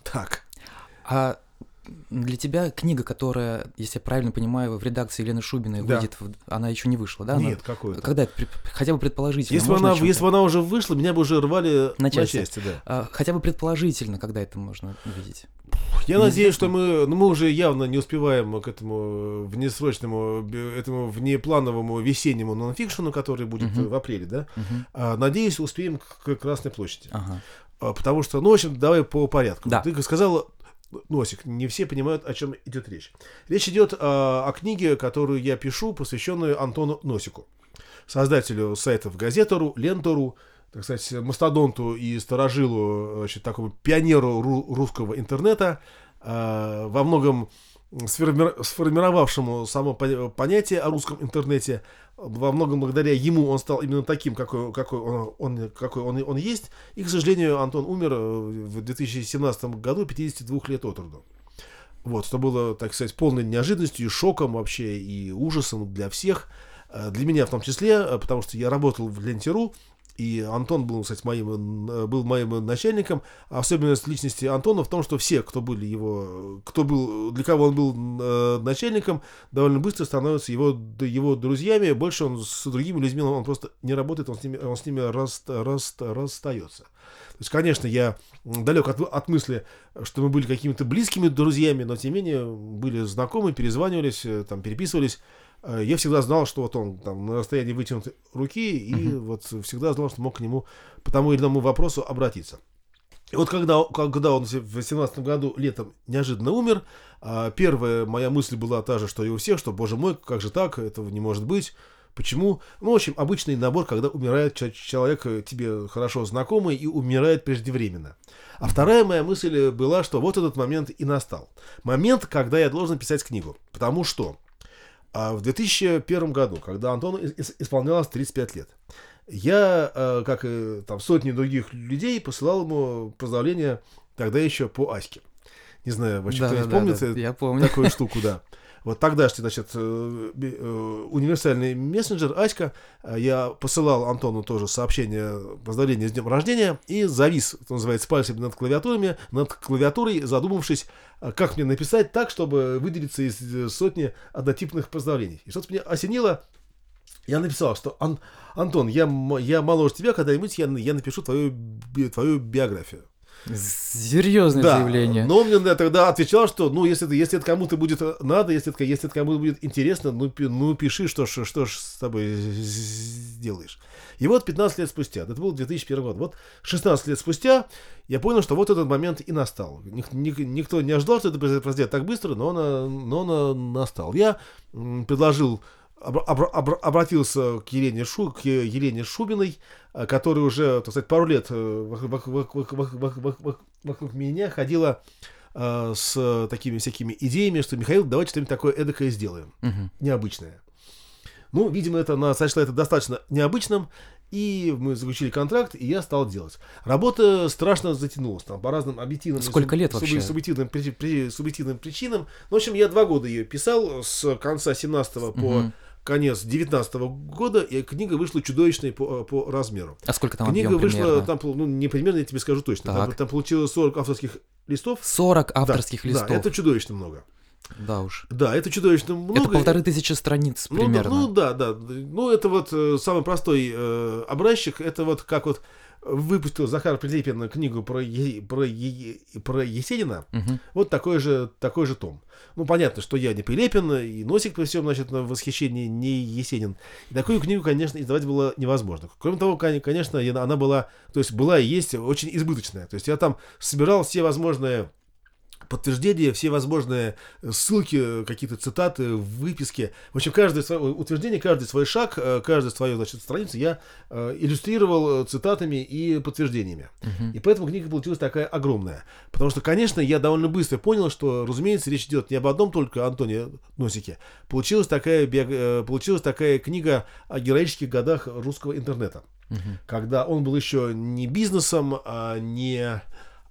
Так. А для тебя книга, которая, если я правильно понимаю, в редакции Елены Шубиной да. выйдет, в... она еще не вышла, да? Нет, какой-то. Когда хотя бы предположительно. Если бы, она, если бы она уже вышла, меня бы уже рвали на части, на части да. А, хотя бы предположительно, когда это можно увидеть. Я не надеюсь, что мы, ну, мы уже явно не успеваем к этому внесрочному, этому внеплановому весеннему нонфикшену, который будет uh-huh. в апреле, да? Uh-huh. А, надеюсь, успеем к Красной площади. Uh-huh. Потому что, ну, в общем, давай по порядку. Да. Ты сказала носик. Не все понимают, о чем идет речь. Речь идет о, о книге, которую я пишу, посвященную Антону Носику, создателю сайтов Газетору, Лентору, так сказать, мастодонту и сторожилу, значит, такому пионеру русского интернета, э, во многом сформировавшему само понятие о русском интернете, во многом благодаря ему он стал именно таким, какой, какой, он, он, какой он, он есть. И, к сожалению, Антон умер э, в 2017 году, 52 лет от роду. Вот, что было, так сказать, полной неожиданностью и шоком вообще, и ужасом для всех. Э, для меня в том числе, э, потому что я работал в Лентеру, и Антон был, кстати, моим, э, был моим начальником. Особенность личности Антона в том, что все, кто были его, кто был, для кого он был э, начальником, довольно быстро становятся его, его друзьями. Больше он с другими людьми он просто не работает, он с ними, он с ними рас, рас, расстается. То есть, конечно, я далек от, от мысли, что мы были какими-то близкими друзьями, но тем не менее были знакомы, перезванивались, э, там, переписывались. Э, я всегда знал, что вот он там на расстоянии вытянутой руки, и uh-huh. вот всегда знал, что мог к нему по тому или иному вопросу обратиться. И вот когда, когда он в 18 году летом неожиданно умер, а, первая моя мысль была та же, что и у всех, что, боже мой, как же так, этого не может быть. Почему? Ну, в общем, обычный набор, когда умирает человек э, тебе хорошо знакомый и умирает преждевременно. А вторая моя мысль была, что вот этот момент и настал. Момент, когда я должен писать книгу. Потому что в 2001 году, когда Антону исполнялось 35 лет, я, э, как и там сотни других людей, посылал ему поздравления тогда еще по Аське. Не знаю, вообще да, кто-нибудь да, помнит да, я помню. такую штуку, да. Вот тогдашний, значит, э, э, универсальный мессенджер Аська, я посылал Антону тоже сообщение, поздравления с днем рождения, и завис, что называется, пальцами над клавиатурами, над клавиатурой, задумавшись, как мне написать так, чтобы выделиться из сотни однотипных поздравлений. И что-то меня осенило, я написал, что Ан, Антон, я, я моложе тебя, когда-нибудь я, я напишу твою, твою биографию. Серьезное да, заявление. Но он мне тогда отвечал, что ну, если, это, если это кому-то будет надо, если это, если это кому-то будет интересно, ну, пи, ну пиши, что, что, что ж с тобой сделаешь. И вот 15 лет спустя, это был 2001 год, вот 16 лет спустя я понял, что вот этот момент и настал. Ник, ник, никто не ожидал, что это произойдет так быстро, но он, но он настал. Я предложил обратился к Елене, Шу, к Елене Шубиной, э, которая уже, так сказать, пару лет вокруг, вокруг, вокруг, вокруг меня ходила э, с такими всякими идеями, что Михаил, давайте что-нибудь такое эдакое сделаем, угу. необычное. Ну, видимо, это она сочла это достаточно необычным, и мы заключили контракт, и я стал делать. Работа страшно затянулась, там, по разным объективным... Сколько лет вообще? Субъективным, при, при, субъективным причинам. Ну, в общем, я два года ее писал, с конца 17 угу. Конец 19 года, и книга вышла чудовищной по, по размеру. А сколько там Книга вышла, примерно? там, ну, не примерно, я тебе скажу точно. Там, там получилось 40 авторских листов. 40 авторских да, листов? Да, это чудовищно много. Да уж. Да, это чудовищно много. Это полторы тысячи страниц примерно. Ну, ну да, да. Ну, это вот э, самый простой э, образчик. Это вот как вот выпустил Захар Прилепин книгу про, е, про, е, про Есенина, угу. вот такой же, такой же том. Ну, понятно, что я не Прилепин, и Носик при всем, значит, на восхищении не Есенин. И такую книгу, конечно, издавать было невозможно. Кроме того, конечно, она была, то есть была и есть очень избыточная. То есть я там собирал все возможные подтверждения, все возможные ссылки, какие-то цитаты, выписки. В общем, каждое свое утверждение, каждый свой шаг, э, каждую свою значит, страницу я э, иллюстрировал э, цитатами и подтверждениями. Uh-huh. И поэтому книга получилась такая огромная. Потому что, конечно, я довольно быстро понял, что, разумеется, речь идет не об одном только Антоне Носике. Получилась такая, получилась такая книга о героических годах русского интернета. Uh-huh. Когда он был еще не бизнесом, а не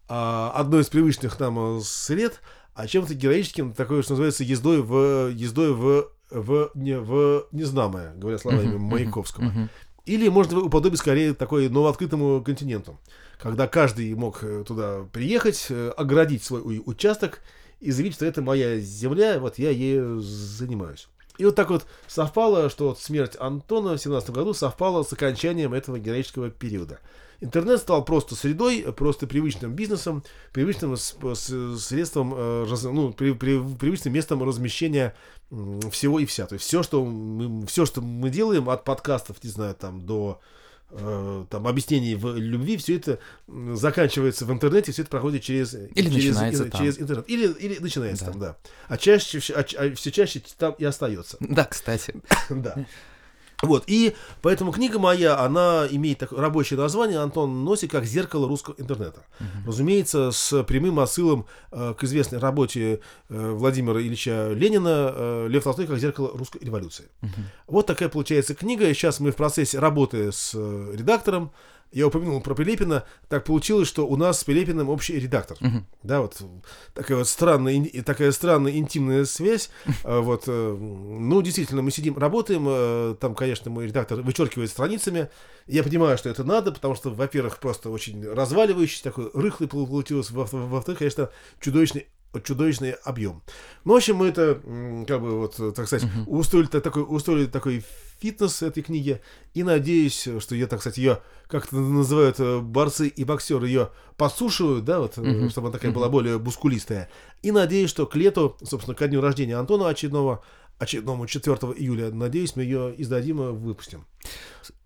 одной из привычных нам э, сред, а чем-то героическим, такое, что называется, ездой в, ездой в, в, не, в незнаное, говоря словами Маяковского. Или, можно уподобить скорее такой новооткрытому континенту, когда каждый мог э, туда приехать, э, оградить свой участок и заявить, что это моя земля, вот я ею занимаюсь. И вот так вот совпало, что вот смерть Антона в 17 году совпала с окончанием этого героического периода. Интернет стал просто средой, просто привычным бизнесом, привычным средством, э, ну, при, при, привычным местом размещения всего и вся. То есть все, что мы, все, что мы делаем, от подкастов, не знаю, там, до э, там, объяснений в любви, все это заканчивается в интернете, все это проходит через, или через, начинается и, через интернет. Или, или начинается да. там, да. А чаще, а, а все чаще там и остается. Да, кстати. да. Вот, и поэтому книга моя, она имеет такое рабочее название Антон Носи как «Зеркало русского интернета». Угу. Разумеется, с прямым осылом э, к известной работе э, Владимира Ильича Ленина э, «Лев Толстой как зеркало русской революции». Угу. Вот такая получается книга. Сейчас мы в процессе работы с э, редактором я упомянул про Пилипина, так получилось, что у нас с Пилипиным общий редактор. Uh-huh. Да, вот такая вот странная, такая странная интимная связь. Uh-huh. Вот, э, ну, действительно, мы сидим, работаем, э, там, конечно, мой редактор вычеркивает страницами. Я понимаю, что это надо, потому что, во-первых, просто очень разваливающийся, такой рыхлый получилось, во-вторых, конечно, чудовищный чудовищный объем. Ну, в общем, мы это, как бы, вот, так сказать, uh-huh. устроили такой, устроили такой фитнес этой книги. И надеюсь, что я, так сказать, ее, как это называют э, борцы и боксеры, ее подсушивают, да, вот, uh-huh. чтобы она такая uh-huh. была более бускулистая. И надеюсь, что к лету, собственно, ко дню рождения Антона очередного, очередному 4 июля, надеюсь, мы ее издадим и выпустим.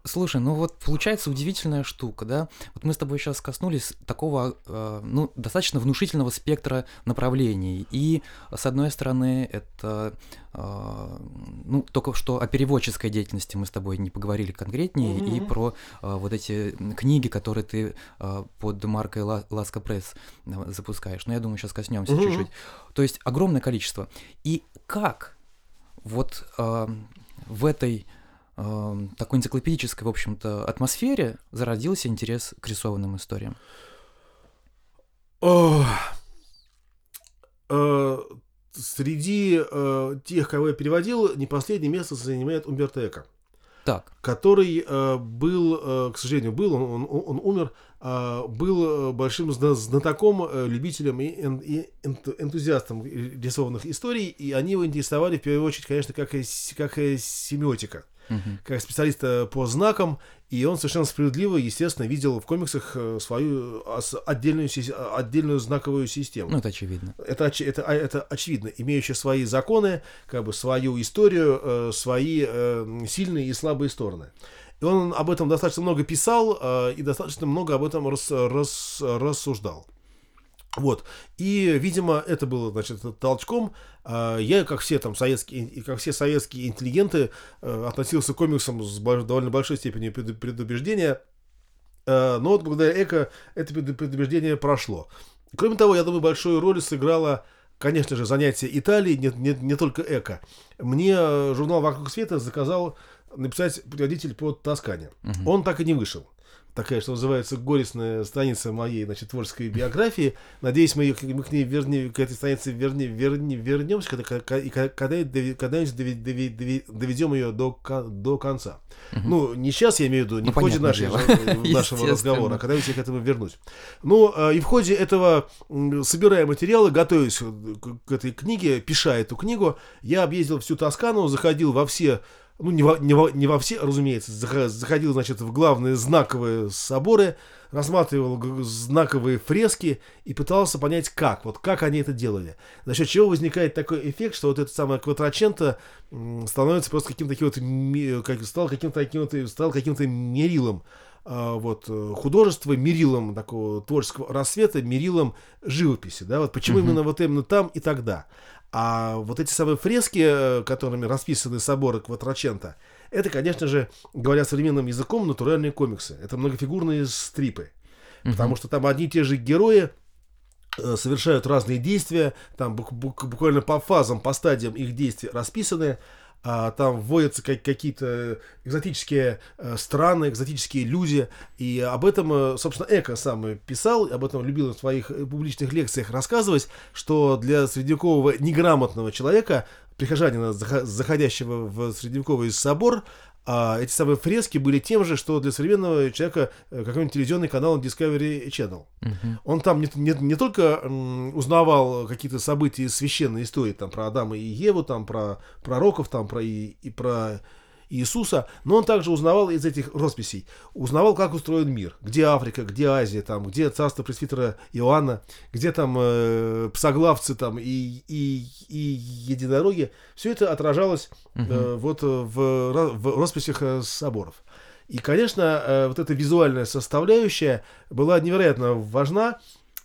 Слушай, ну вот получается удивительная штука, да? Вот мы с тобой сейчас коснулись такого, э, ну, достаточно внушительного спектра направлений. И, с одной стороны, это э, ну, только что о переводческой деятельности мы с тобой не поговорили конкретнее, Мгм. и про а, вот эти книги, которые ты а, под маркой Ла- Ласка Пресс а, запускаешь. Но я думаю, сейчас коснемся Мгм. чуть-чуть. То есть огромное количество. И как вот а, в этой а, такой энциклопедической, в общем-то, атмосфере зародился интерес к рисованным историям? Э, Среди э, тех, кого я переводил, не последнее место занимает Умберто Эко, Так, который э, был, э, к сожалению, был, он, он- он умер, а, был э, большим зна- знатоком, э, любителем и, эн- и энту- энтузиастом рисованных историй, и они его интересовали в первую очередь, конечно, как, и как и семиотика. Мгм. как специалиста по знакам, и он совершенно справедливо, естественно, видел в комиксах э, свою ос- отдельную, сис- отдельную знаковую систему. ну это очевидно. Это, это, а, это очевидно, имеющая свои законы, как бы свою историю, э, свои э, сильные и слабые стороны. И он об этом достаточно много писал э, и достаточно много об этом рас- рас- рассуждал. Вот. И, видимо, это было, значит, толчком. А, Я, как все там советские, как все советские интеллигенты, э, относился к комиксам с довольно большой степенью пред- предубеждения. Э, Но вот благодаря Эко это пред- предубеждение прошло. Кроме того, я думаю, большую роль сыграло, конечно же, занятие Италии, не, не, не только Эко. Мне э, журнал «Вокруг света» заказал написать предводитель по Тоскане. Мгм. Он так и не вышел. Такая, что называется, горестная страница моей, значит, творческой биографии. Надеюсь, мы, мы к ней верне, к этой странице верне, верне, вернемся, когда, когда, когда, дови- доведем ее до, до конца. Мгм. Ну, не сейчас, я имею в виду, не Ну, в ходе нашей, э, нашего разговора, а когда-нибудь я к этому вернусь. Ну, э, и в ходе этого, собирая материалы, готовясь к, к этой книге, пиша эту книгу, я объездил всю Тоскану, заходил во все ну, не во, не во, не во все, разумеется, зах- заходил, значит, в главные знаковые соборы, рассматривал знаковые фрески и пытался понять, как, вот как они это делали. За счет чего возникает такой эффект, что вот это самое Кватраченто становится просто каким-то таким вот, как, стал каким-то таким вот, стал каким-то мерилом а, вот, э, художества, мерилом такого творческого рассвета, мерилом живописи, да, вот почему Мгм. именно вот именно там и тогда. А вот эти самые фрески, э, которыми расписаны соборы Кватраченто, это, конечно же, говоря современным языком, натуральные комиксы. Это многофигурные стрипы. Мгм. Потому что там одни и те же герои э, совершают разные действия, там бук- бук- буквально по фазам, по стадиям их действий расписаны, а там вводятся как- какие-то экзотические э, страны, экзотические люди, и об этом, э, собственно, Эко сам писал, об этом любил в своих э, публичных лекциях рассказывать, что для средневекового неграмотного человека, прихожанина, заходящего в средневековый собор, а эти самые фрески были тем же, что для современного человека э, какой-нибудь телевизионный канал Discovery Channel. Мгм. Он там не, не, не только узнавал какие-то события из священной истории, там про Адама и Еву, там про пророков, там про и, и про Иисуса, но он также узнавал из этих росписей, узнавал, как устроен мир, где Африка, где Азия, там, где царство пресвитера Иоанна, где там э, псоглавцы там и, и, и единороги. Все это отражалось э, вот э, в, в росписях э, соборов. И, конечно, э, вот эта визуальная составляющая была невероятно важна,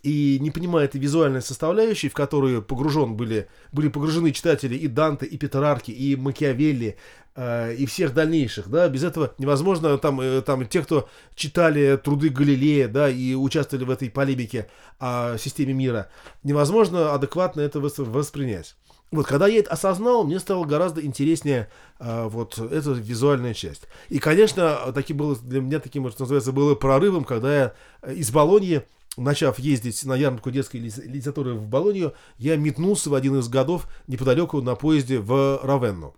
и не понимая этой визуальной составляющей, в которую погружен были, были погружены читатели и Данте, и Петрарки, и Макиавелли, э, и всех дальнейших, да, без этого невозможно, там, э, там, те, кто читали труды Галилея, да, и участвовали в этой полемике о системе мира, невозможно адекватно это вос- воспринять. Вот, когда я это осознал, мне стало гораздо интереснее а, вот эта визуальная часть. И, конечно, таки было, для меня таким, что называется, было прорывом, когда я э, из Болоньи, начав ездить на ярмарку детской ли- литературы в Болонью, я метнулся в один из годов неподалеку на поезде в Равенну.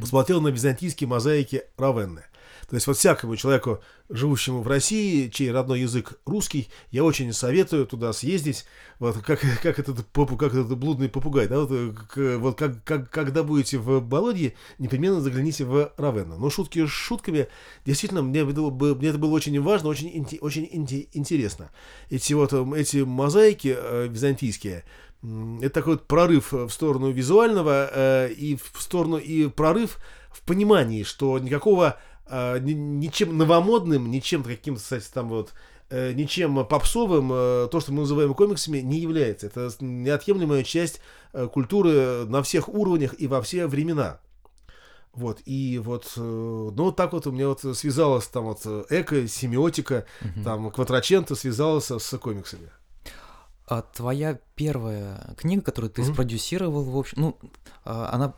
Посмотрел на византийские мозаики Равенны. То есть вот всякому человеку, живущему в России, чей родной язык русский, я очень советую туда съездить, вот как, как, этот, как этот блудный попугай, да, вот, к- вот как, как, когда будете в Болонье, непременно загляните в Равенну. Но шутки шутками, действительно, мне, было бы- мне это было очень важно, очень, очень инте- интересно. Эти вот эм, эти мозаики э, византийские, это такой вот прорыв в сторону визуального э, и в сторону и прорыв в понимании, что никакого э, ни- ничем новомодным, ничем каким-то, кстати, там вот э, ничем попсовым э, то, что мы называем комиксами, не является. Это неотъемлемая часть э, культуры на всех уровнях и во все времена. Вот, и вот, э, ну, так вот у меня вот связалось там вот эко, семиотика, Мгм. там, квадраченто связалось с комиксами. А твоя первая книга, которую ты Мгм. спродюсировал, в общем, ну, а, она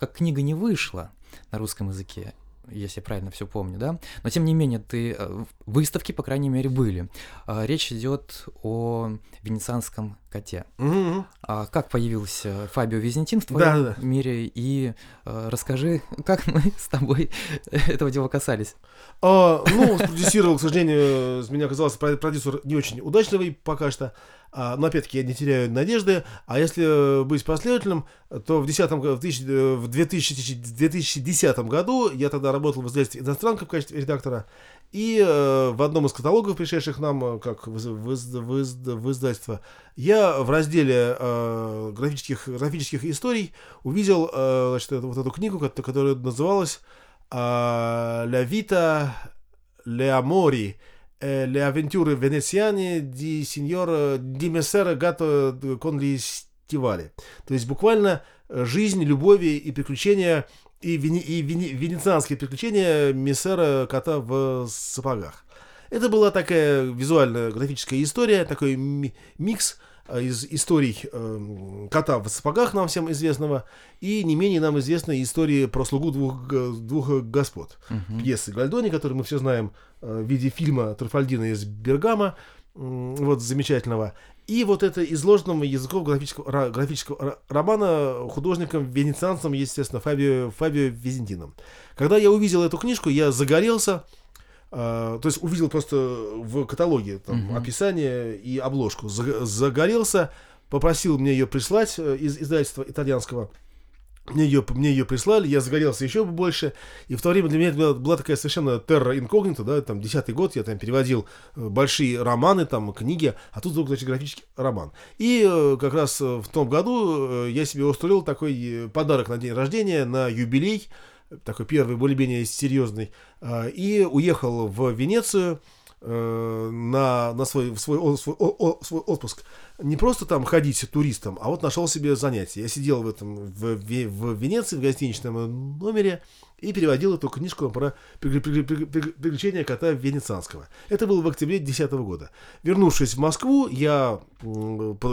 как книга не вышла на русском языке, если я правильно все помню, да? Но тем не менее, ты э, выставки, по крайней мере, были. А, Речь идет о венецианском коте. Мгм. А как появился Фабио Визентин в твоем да, да. мире? И э, расскажи, как мы с тобой этого дела касались. А, ну, спродюсировал, к сожалению, меня оказался про- продюсер не очень удачливый пока что. А, но опять-таки я не теряю надежды. А если быть последовательным, то в, 10 г- в, тысяч- э, в 2000 2010 году я тогда работал в издательстве «Иностранка» в качестве редактора. И э, в одном из каталогов, пришедших нам э, как в, в в в издательство, я в разделе э, графических, графических историй увидел э, значит, вот эту книгу, кот- которая называлась а, «La vita, le amori, eh, le avventure veneziane di di Messere Gatto con gli stivali». То есть буквально э, жизнь, любови и приключения и, вене- и вене- венецианские приключения Мессера Кота в сапогах. Это была такая визуальная графическая история, такой ми- микс э, из историй эм, кота в сапогах, нам всем известного, и не менее нам известной истории про слугу двух, двух господ. Мгм. Пьесы Гальдони, которую мы все знаем э, в виде фильма Труфальдина из Бергама, вот замечательного. И вот это изложенного языком графического, ра- графического ра- романа художником, венецианцем, естественно, Фабио, Фабио Визентином. Когда я увидел эту книжку, я загорелся, э, то есть увидел просто в каталоге там, Мгм. описание и обложку, За- загорелся, попросил мне ее прислать э, из издательства итальянского. Мне ее, мне ее прислали, я загорелся еще больше. И в то время для меня это была, была такая совершенно терра инкогнита, да, там, десятый год, я там переводил э, большие романы, там, книги, а тут вдруг, значит, графический роман. И э, как раз в том году я себе устроил такой подарок на день рождения, на юбилей, такой первый, более-менее серьезный, э, и уехал в Венецию э, на, на свой, свой, свой, свой отпуск. Не просто там ходить туристом, а вот нашел себе занятие. Я сидел в этом в, в Венеции, в гостиничном номере, и переводил эту книжку про приключения кота Венецианского. Это было в октябре 2010 года. Вернувшись в Москву, я,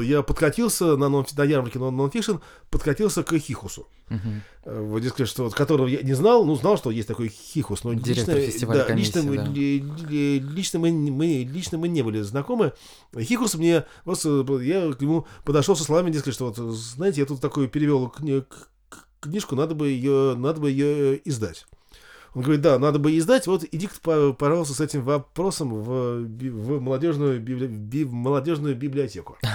я подкатился на, нон- на ярмарке нон- нонфикшн, подкатился к Хихусу. Э, Вот, дескать, что, вот, которого я не знал, ну, знал, что есть такой Хихус, но Директор лично, да, лично, комиссии, да. ли- ли- лично, мы, не- мы, лично мы не были знакомы. Хихус мне, вот, э, я к нему подошел со словами, дескать, что, вот, знаете, я тут такую перевел кни- к- к- книжку, надо бы ее, надо бы ее издать. Он говорит, да, надо бы издать, вот иди по- пожалуйста, с этим вопросом в, в, молодежную, библи- би- в молодежную библиотеку.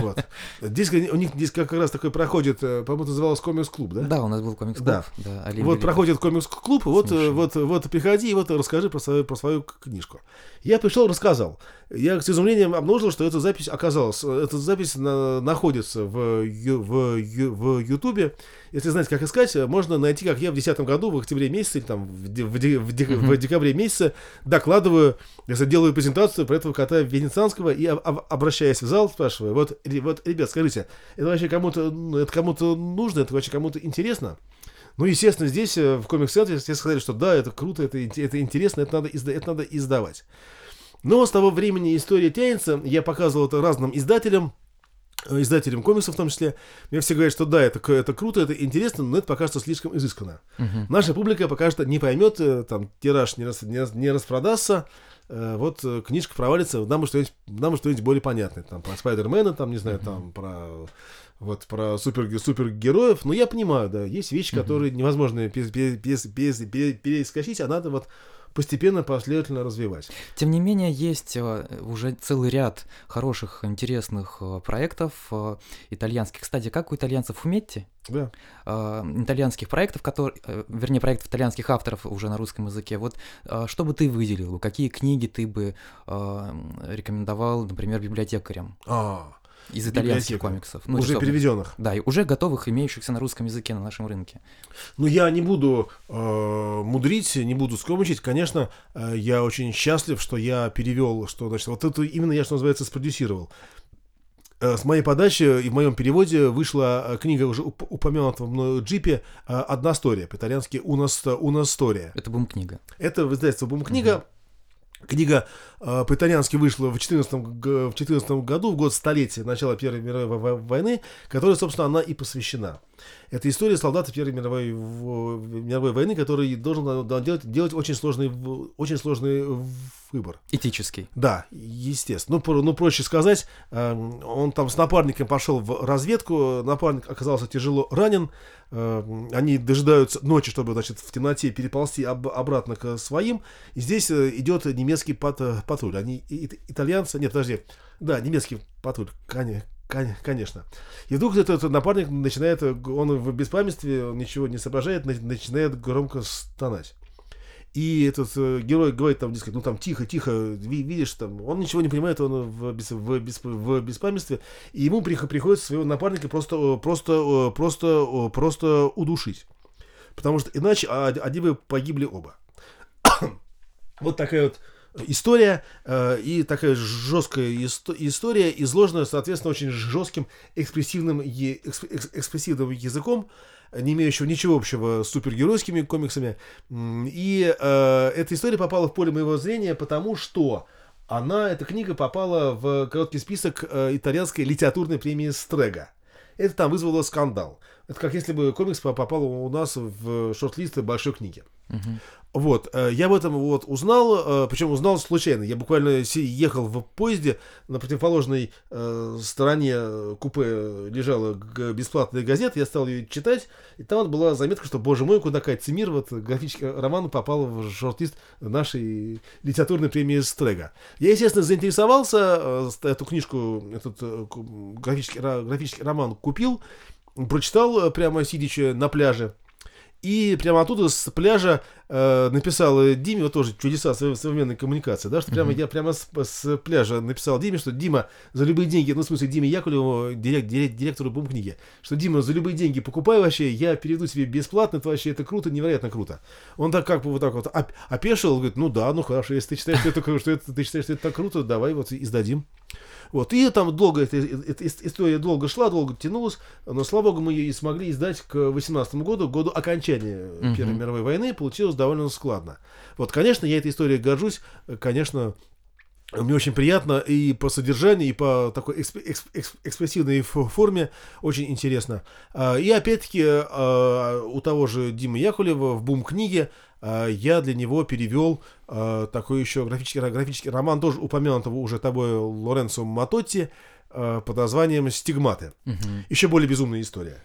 Вот. Здесь у них здесь как раз такой проходит, э, по-моему, называлось комикс-клуб, да? Да, у нас был комикс-клуб. Да. Да, Вот проходит комикс-клуб, вот, э, вот, вот приходи и вот расскажи про свою, про свою книжку. Я пришел, рассказал. Я с изумлением обнаружил, что эта запись оказалась, эта запись на- находится в, в, в Ютубе. Если знаете, как искать, можно найти, как я в 2010 году, в октябре месяце, или там в, в, в Мгм. в декабре месяце докладываю, если делаю презентацию про этого кота Венецианского и об- об- обращаясь в зал, спрашиваю, вот, вот, ребят, скажите, это вообще кому-то, ну, это кому-то нужно, это вообще кому-то интересно? Ну, естественно, здесь э, в комикс-центре все сказали, что да, это круто, это, это интересно, это надо, изда- это надо издавать. Но с того времени история тянется. Я показывал это разным издателям, э, издателям комиксов в том числе. Мне все говорят, что да, это, это круто, это интересно, но это пока что слишком изысканно. Мгм. Наша публика пока что не поймет, э, там тираж не, рас- не, рас- не распродастся, э, вот книжка провалится, нам бы что-нибудь, нам бы что-нибудь более понятное, там про Спайдермена, там, не знаю, там про вот про супер, супергероев, но я понимаю, да, есть вещи, которые невозможно пере- пере- пере- пере- пере- перескочить, а надо вот постепенно, последовательно развивать. Тем не менее, есть э, уже целый ряд хороших, интересных э, проектов э, итальянских. Кстати, как у итальянцев Уметти? Да. итальянских проектов, которые, вернее, проектов итальянских авторов уже на русском языке. Вот что бы ты выделил? Какие книги ты бы рекомендовал, например, библиотекарям А, из итальянских комиксов? Ну, уже чтобы- переведенных. Да, и уже готовых, имеющихся на русском языке на нашем рынке. Ну, я не буду э, мудрить, не буду скромничать. Конечно, э, я очень счастлив, что я перевел, что, значит, вот это именно я, что называется, спродюсировал. э, с моей подачи и в моем переводе вышла э, книга уже уп- упомянутого мною Джипе э, «Одна история», по-итальянски «Una, sto- una storia». Это бум-книга. Это в издательство «Бум-книга». Книга э, по-итальянски вышла в 14 в 14 году, в год столетия начала Первой мировой во- во- войны, которой, собственно, она и посвящена. Это история солдата Первой мировой, мировой войны, который должен э, делать, делать очень, сложный, очень сложный выбор. Этический. Да, естественно. Ну, ну проще сказать, эм, он там с напарником пошел в разведку, напарник оказался тяжело ранен, эм, они дожидаются ночи, чтобы, значит, в темноте переползти об- обратно к своим, и здесь э, идет немецкий э, патруль. Они и- и- итальянцы, нет, подожди, да, немецкий патруль, коне- коне- конечно. И вдруг этот напарник начинает, он в беспамятстве, он ничего не соображает, на- начинает громко стонать. И этот э, герой говорит там, дескать, ну там тихо, тихо, ви- видишь, там, он ничего не понимает, он в, бес, в, бес- в беспамятстве, и ему прих- приходится своего напарника просто, э, просто, э, просто, просто удушить. Потому что иначе они бы погибли оба. вот такая вот история, э, и такая жесткая исто- история, изложенная, соответственно, очень жестким экспрессивным, экспрессивным языком, не имеющего ничего общего с супергеройскими комиксами. И э, эта история попала в поле моего зрения, потому что она, эта книга попала в короткий список э, итальянской литературной премии Стрега. Это там вызвало скандал. Это как если бы комикс по- попал у нас в шорт-листы большой книги. Мгм. Вот, э, я об этом вот узнал, э, причем узнал случайно. Я буквально ехал в поезде, на противоположной э, стороне купе лежала бесплатная газета, я стал ее читать, и там вот была заметка, что, боже мой, куда Катя Мир, вот графический роман попал в шорт-лист нашей литературной премии Стрега. Я, естественно, заинтересовался, эту книжку, этот графический, ра- графический роман купил, прочитал прямо сидячи на пляже. И прямо оттуда с пляжа э, написал Диме, вот тоже чудеса сов- современной коммуникации, да, что прямо я прямо с, с пляжа написал Диме, что Дима за любые деньги, ну, в смысле, Диме Яковлеву, дирек- дирек- директору бум-книги, что Дима, за любые деньги покупай вообще, я переведу тебе бесплатно, это вообще это круто, невероятно круто. Он так как бы вот так вот оп- опешил, говорит, ну да, ну хорошо, если ты считаешь, что это, что это, ты считаешь, что это так круто, давай вот издадим. Вот, и там долго эта, эта ис- история долго шла, долго тянулась, но, слава богу, мы ее и смогли издать к 18 году, году окончания Мгм. Первой мировой войны, получилось довольно складно. Вот, конечно, я этой историей горжусь, конечно, мне очень приятно и по содержанию, и по такой эксп- эксп- эксп- экспрессивной фо- форме очень интересно. А, И опять-таки а, у того же Димы Яковлева в бум-книге я для него перевел а, такой еще графический, графический роман, тоже упомянутого уже тобой Лоренцо Матотти а, под названием «Стигматы». Мгм. Еще более безумная история.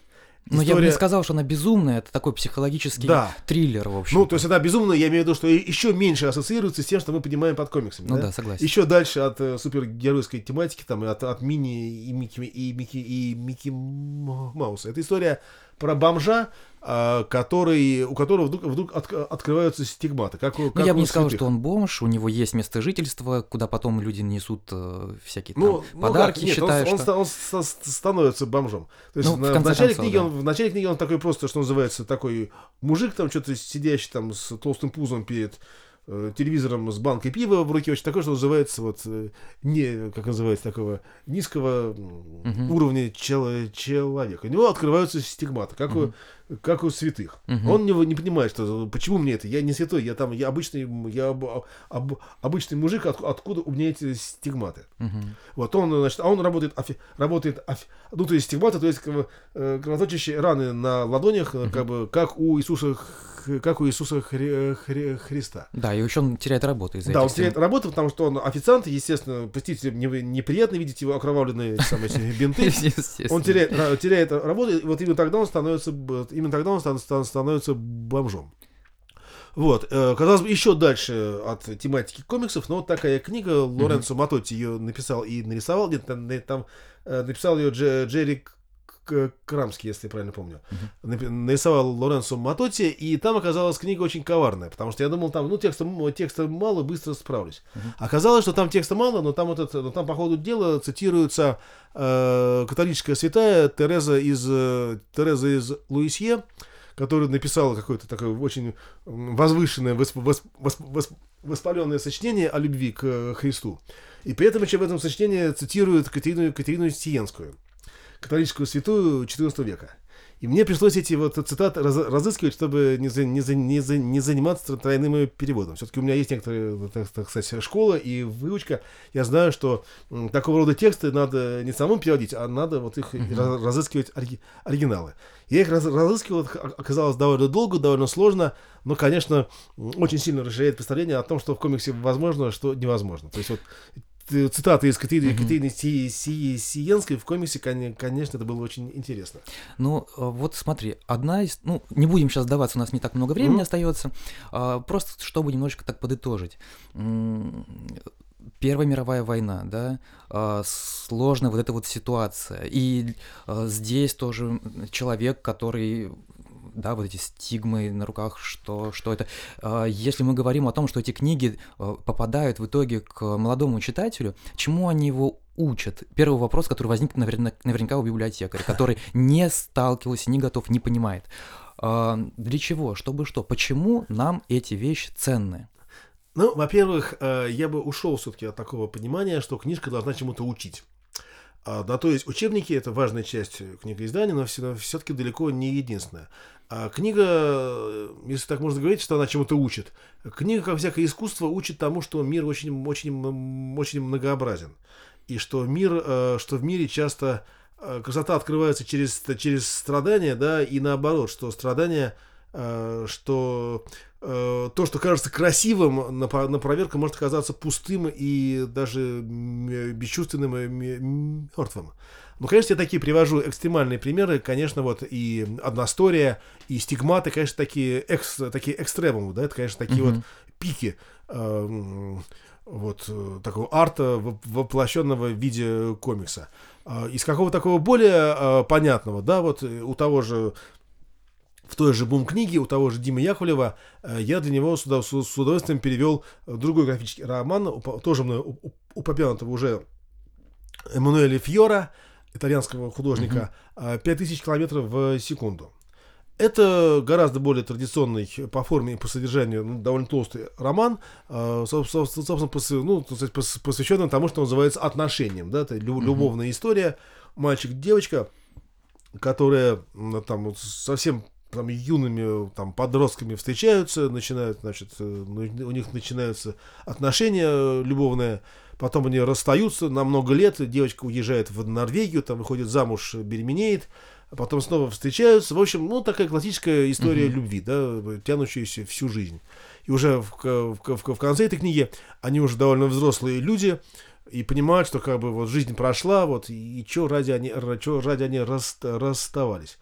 Но Ну, я бы не История- сказал, что она безумная, это такой психологический Да. триллер, в общем. Ну, то есть она безумная, я имею в виду, что еще меньше ассоциируется с тем, что мы понимаем под комиксами. Ну да, согласен. Еще дальше от э, супергеройской тематики, там, от, от Мини и Микки, и Микки, и Микки Мауса. Это история про бомжа, а, который, у которого вдруг, вдруг от- открываются стигматы. Как, у- Ну, как я бы не сказал, что он бомж, у него есть место жительства, куда потом люди несут э, всякие там Ну, ну подарки, как? Нет, считая, он, он что... он ста- становится бомжом. То есть Ну, в на- в, конце начале концов, книги да. он, в начале книги он такой просто, что называется, такой мужик, там что-то сидящий там с толстым пузом перед э, телевизором с банкой пива в руке, очень такой, что называется вот э, не, как называется, такого низкого Мгм. уровня чел- человека. У него открываются стигматы, как, у, как у святых. Мгм. Он не, не понимает, что почему мне это, я не святой, я там, я обычный, я об- об- обычный мужик, от- откуда у меня эти стигматы. Мгм. Вот он, значит, а он работает, офи- работает, офи- ну, то есть стигматы, то есть как бы, э, кровоточащие раны на ладонях, э, как бы, как у Иисуса, как у Иисуса Хри- Хри- Христа. Да, и еще он теряет работу из-за Да, он теряет работу, потому что он официант, естественно, простите, мне неприятно видеть его окровавленные самые бинты. Он теряет, теряет работу, и вот именно тогда он становится, именно тогда он стан- стан- становится бомжом. Вот, э, казалось бы, еще дальше от тематики комиксов, но вот такая книга, Лоренцо Матотти ее написал и нарисовал, нет, там, там, э, написал ее Дже- Джерри К- К- Крамский, если я правильно помню. Напи- Нарисовал Лоренцо Матотти, и там оказалась книга очень коварная, потому что я думал, там, ну, текста, текста мало, быстро справлюсь. Оказалось, что там текста мало, но там, этот, но там по ходу дела цитируется э, католическая святая Тереза из, э, Тереза из Луисье, который написал какое-то такое очень возвышенное, восп, восп, восп, воспаленное сочинение о любви к Христу. И при этом еще в этом сочинении цитирует Катерину, Катерину Сиенскую, католическую святую XIV века. И мне пришлось эти вот цитаты раз, разыскивать, чтобы не, за, не, за, не, за, не заниматься тройным переводом. Все-таки у меня есть некоторые, так, так сказать, школа и выучка. Я знаю, что м, такого рода тексты надо не самому переводить, а надо вот их uh-huh. раз, разыскивать ори, оригиналы. Я их раз, разыскивал, оказалось довольно долго, довольно сложно, но, конечно, очень сильно расширяет представление о том, что в комиксе возможно, что невозможно. То есть вот цитаты из Катерины, mm-hmm. Катерины Си, Си, Сиенской в комиксе, конечно, это было очень интересно. Ну, а, вот смотри, одна из... Ну, не будем сейчас сдаваться, у нас не так много времени mm-hmm. остается. А, просто, чтобы немножечко так подытожить. Первая мировая война, да, а, сложная вот эта вот ситуация. И здесь тоже человек, который да, вот эти стигмы на руках, что, что это. А, если мы говорим о том, что эти книги а, попадают в итоге к молодому читателю, чему они его учат? Первый вопрос, который возник наверняка у библиотекаря, который не сталкивался, не готов, не понимает. А, для чего? Чтобы что? Почему нам эти вещи ценны? Ну, во-первых, э, я бы ушел все-таки от такого понимания, что книжка должна чему-то учить. Да, то есть учебники это важная часть книгоиздания, но все-таки далеко не единственная. А книга, э, если так можно говорить, что она чему-то учит. Книга, как всякое искусство, учит тому, что мир очень, очень, очень многообразен. И что мир, э, что в мире часто э, красота открывается через, через страдания, да, и наоборот, что страдания, что то, что кажется красивым, на, на проверку может оказаться пустым и даже бесчувственным и мертвым. Ну, конечно, я такие привожу экстремальные примеры. Конечно, вот и одностория, и стигматы, конечно, такие, экс, такие экстремумы, да, это, конечно, такие mm-hmm. вот пики э, вот э, такого арта, воплощенного в виде комикса. Э, из какого такого более э, понятного, да, вот у того же в той же бум-книге у того же Димы Яковлева я для него с, удовольствием перевел другой графический роман, тоже мной упомянутого уже Эммануэля Фьора итальянского художника, mm-hmm. 5000 километров в секунду. Это гораздо более традиционный по форме и по содержанию ну, довольно толстый роман, э, собственно, ну, посвященный тому, что называется отношением. Да? Это любовная mm-hmm. история. Мальчик-девочка, которая там совсем там юными там подростками встречаются, начинают, значит, э, ну, у них начинаются отношения любовные, потом они расстаются на много лет, девочка уезжает в Норвегию, там выходит замуж, беременеет, а потом снова встречаются. В общем, ну, такая классическая история mm-hmm. любви, да, тянущаяся всю жизнь. И уже в, в, в, в конце этой книги они уже довольно взрослые люди и понимают, что как бы вот жизнь прошла, вот, и, и что ради они, чё ради они рас, расставались.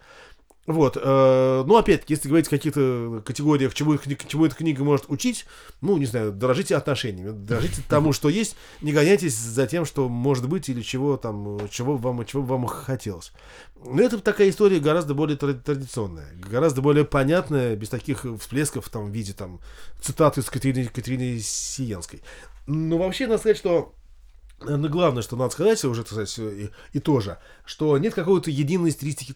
Вот, э, ну, опять-таки, если говорить о каких-то категориях, чему, чему эта книга может учить, ну, не знаю, дорожите отношениями, дорожите тому, что есть, не гоняйтесь за тем, что может быть или чего там, чего вам, чего вам хотелось. Но это такая история гораздо более традиционная, гораздо более понятная, без таких всплесков там, в виде там, цитаты из Катерины, Катерины Сиенской. Но вообще, надо сказать, что главное, что надо сказать, уже, сказать, и, и тоже, что нет какой-то единой стилистики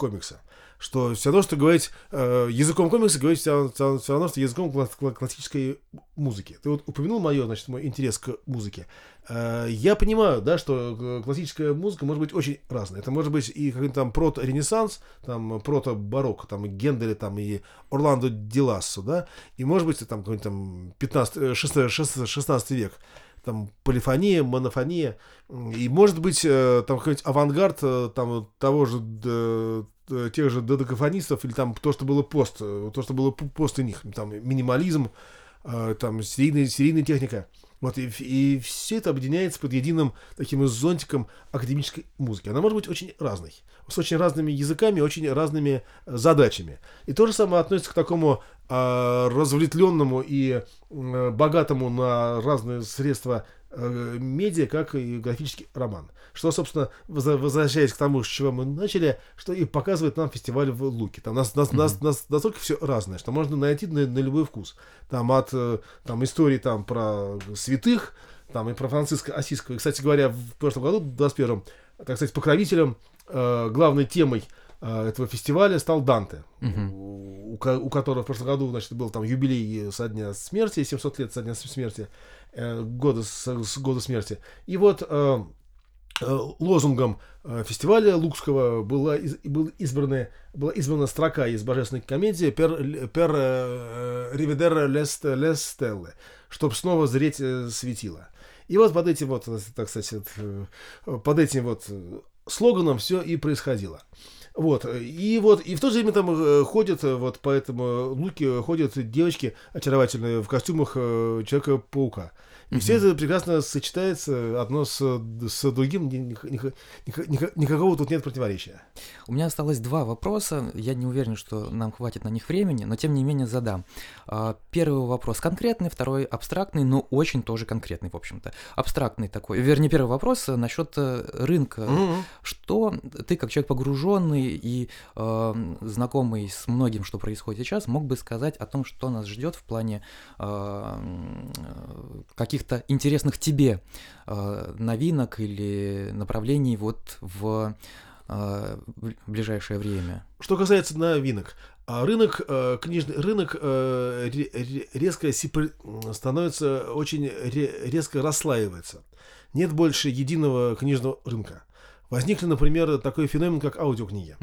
комикса что все равно, что говорить э, языком комикса, говорить все, все, все равно, что языком классической музыки. Ты вот упомянул мое, значит, мой интерес к музыке. Э, я понимаю, да, что э, классическая музыка может быть очень разная. Это может быть и какой-то там прото-ренессанс, там прото-барокко, там и Генделя, там и Орландо Дилассо, да, и может быть там какой-нибудь там 15, 16, 16 век там полифония, монофония, и может быть э, там какой-нибудь авангард э, там того же Э, тех же додекафонистов или там то, что было пост, то, что было после них, там минимализм, там серийная, серийная техника. Вот, и, и все это объединяется под единым таким зонтиком академической музыки. Она может быть очень разной, с очень разными языками, очень разными задачами. И то же самое относится к такому э, разветвленному и э, богатому на разные средства э, медиа, как и графический роман. Что, собственно, возвращаясь к тому, с чего мы начали, что и показывает нам фестиваль в Луке. Там нас, нас, mm-hmm. нас, нас настолько все разное, что можно найти на, на любой вкус. Там от э, там, истории там, про святых, там и про Франциска Осиского. И, кстати говоря, в прошлом году, в 21-м, так сказать, покровителем, э, главной темой э, этого фестиваля стал Данте, Мгм. у, у которого в прошлом году, значит, был там юбилей со дня смерти, 700 лет со дня смерти, э, года, с, года смерти. И вот э, э, лозунгом э, фестиваля Лукского была, был избрана, была избрана строка из божественной комедии «Per, per э, rivedere le st- le stelle», чтобы снова зреть э, светило. И вот под этим вот, э, так сказать, э, под этим вот э, слоганом все и происходило. Вот, и вот, и в то же время там э, ходят, э, вот по этому луке ходят девочки очаровательные в костюмах э, Человека-паука. И все это прекрасно сочетается одно с, с другим, ни- ни- ни- ни- ни- никакого тут нет противоречия. У меня осталось два вопроса. Я не уверен, что нам хватит на них времени, но тем не менее задам. А, Первый вопрос конкретный, второй абстрактный, но очень тоже конкретный, в общем-то. Абстрактный такой. Вернее, первый вопрос э, насчет э, рынка. Мгм. Что ты, как человек погруженный и э, знакомый с многим, что происходит сейчас, мог бы сказать о том, что нас ждет в плане э, э, каких-то интересных тебе э, новинок или направлений вот в э, в ближайшее время? Что касается новинок, а рынок э, книжный рынок ре- ре- резко становится очень ре- резко расслаивается. Нет больше единого книжного рынка. Возникли, например, такой феномен, как аудиокниги,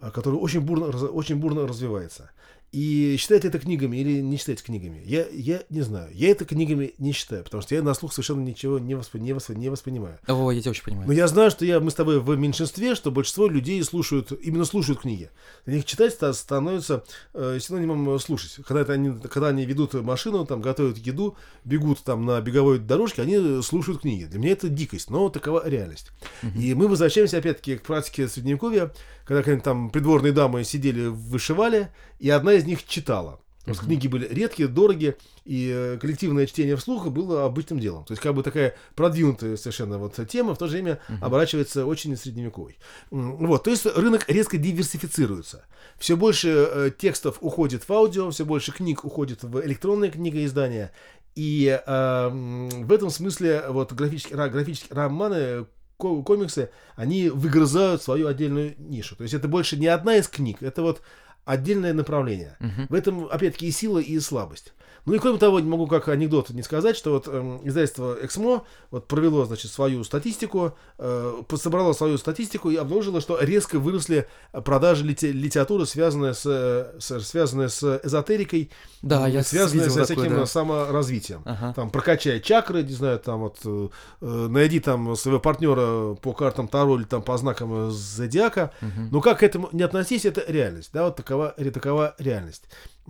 а, который очень бурно, очень бурно развивается. И считать это книгами или не считать книгами, я, я не знаю. Я это книгами не считаю, потому что я на слух совершенно ничего не, воспри- не, воспри- не воспринимаю. О, я тебя очень понимаю. Но я знаю, что я, мы с тобой в меньшинстве, что большинство людей слушают, именно слушают книги. Для них читать ста- становится э, синонимом э, слушать. Когда, это они, когда они ведут машину, там, готовят еду, бегут там на беговой дорожке, они слушают книги. Для меня это дикость, но такова реальность. И мы возвращаемся опять-таки к практике Средневековья, когда какие-нибудь там придворные дамы сидели, вышивали, и одна из них читала. Потому что книги были редкие, дорогие, и э, коллективное чтение вслух было обычным делом. То есть как бы такая продвинутая совершенно вот тема, в то же время оборачивается очень средневековой. Вот, то есть рынок резко диверсифицируется. Все больше э, текстов уходит в аудио, все больше книг уходит в электронные книгоиздания. И э, в этом смысле вот графические, ра- графические романы, комиксы, они выгрызают свою отдельную нишу. То есть это больше не одна из книг, это вот отдельное направление. Мгм. В этом, опять-таки, и сила, и слабость. Ну и кроме того, не могу как анекдот не сказать, что вот эм, издательство Эксмо вот провело, значит, свою статистику, э, собрало свою статистику и обнаружило, что резко выросли продажи лите- литературы, связанные с, э, с- связанные с эзотерикой, Да, я связанные с такое, всяким да. саморазвитием. Ага. Там прокачай чакры, не знаю, там вот э, э, найди там своего партнера по картам Таро или там по знакам зодиака. Мгм. Но как к этому не относись, это реальность, да, вот такова, такова реальность.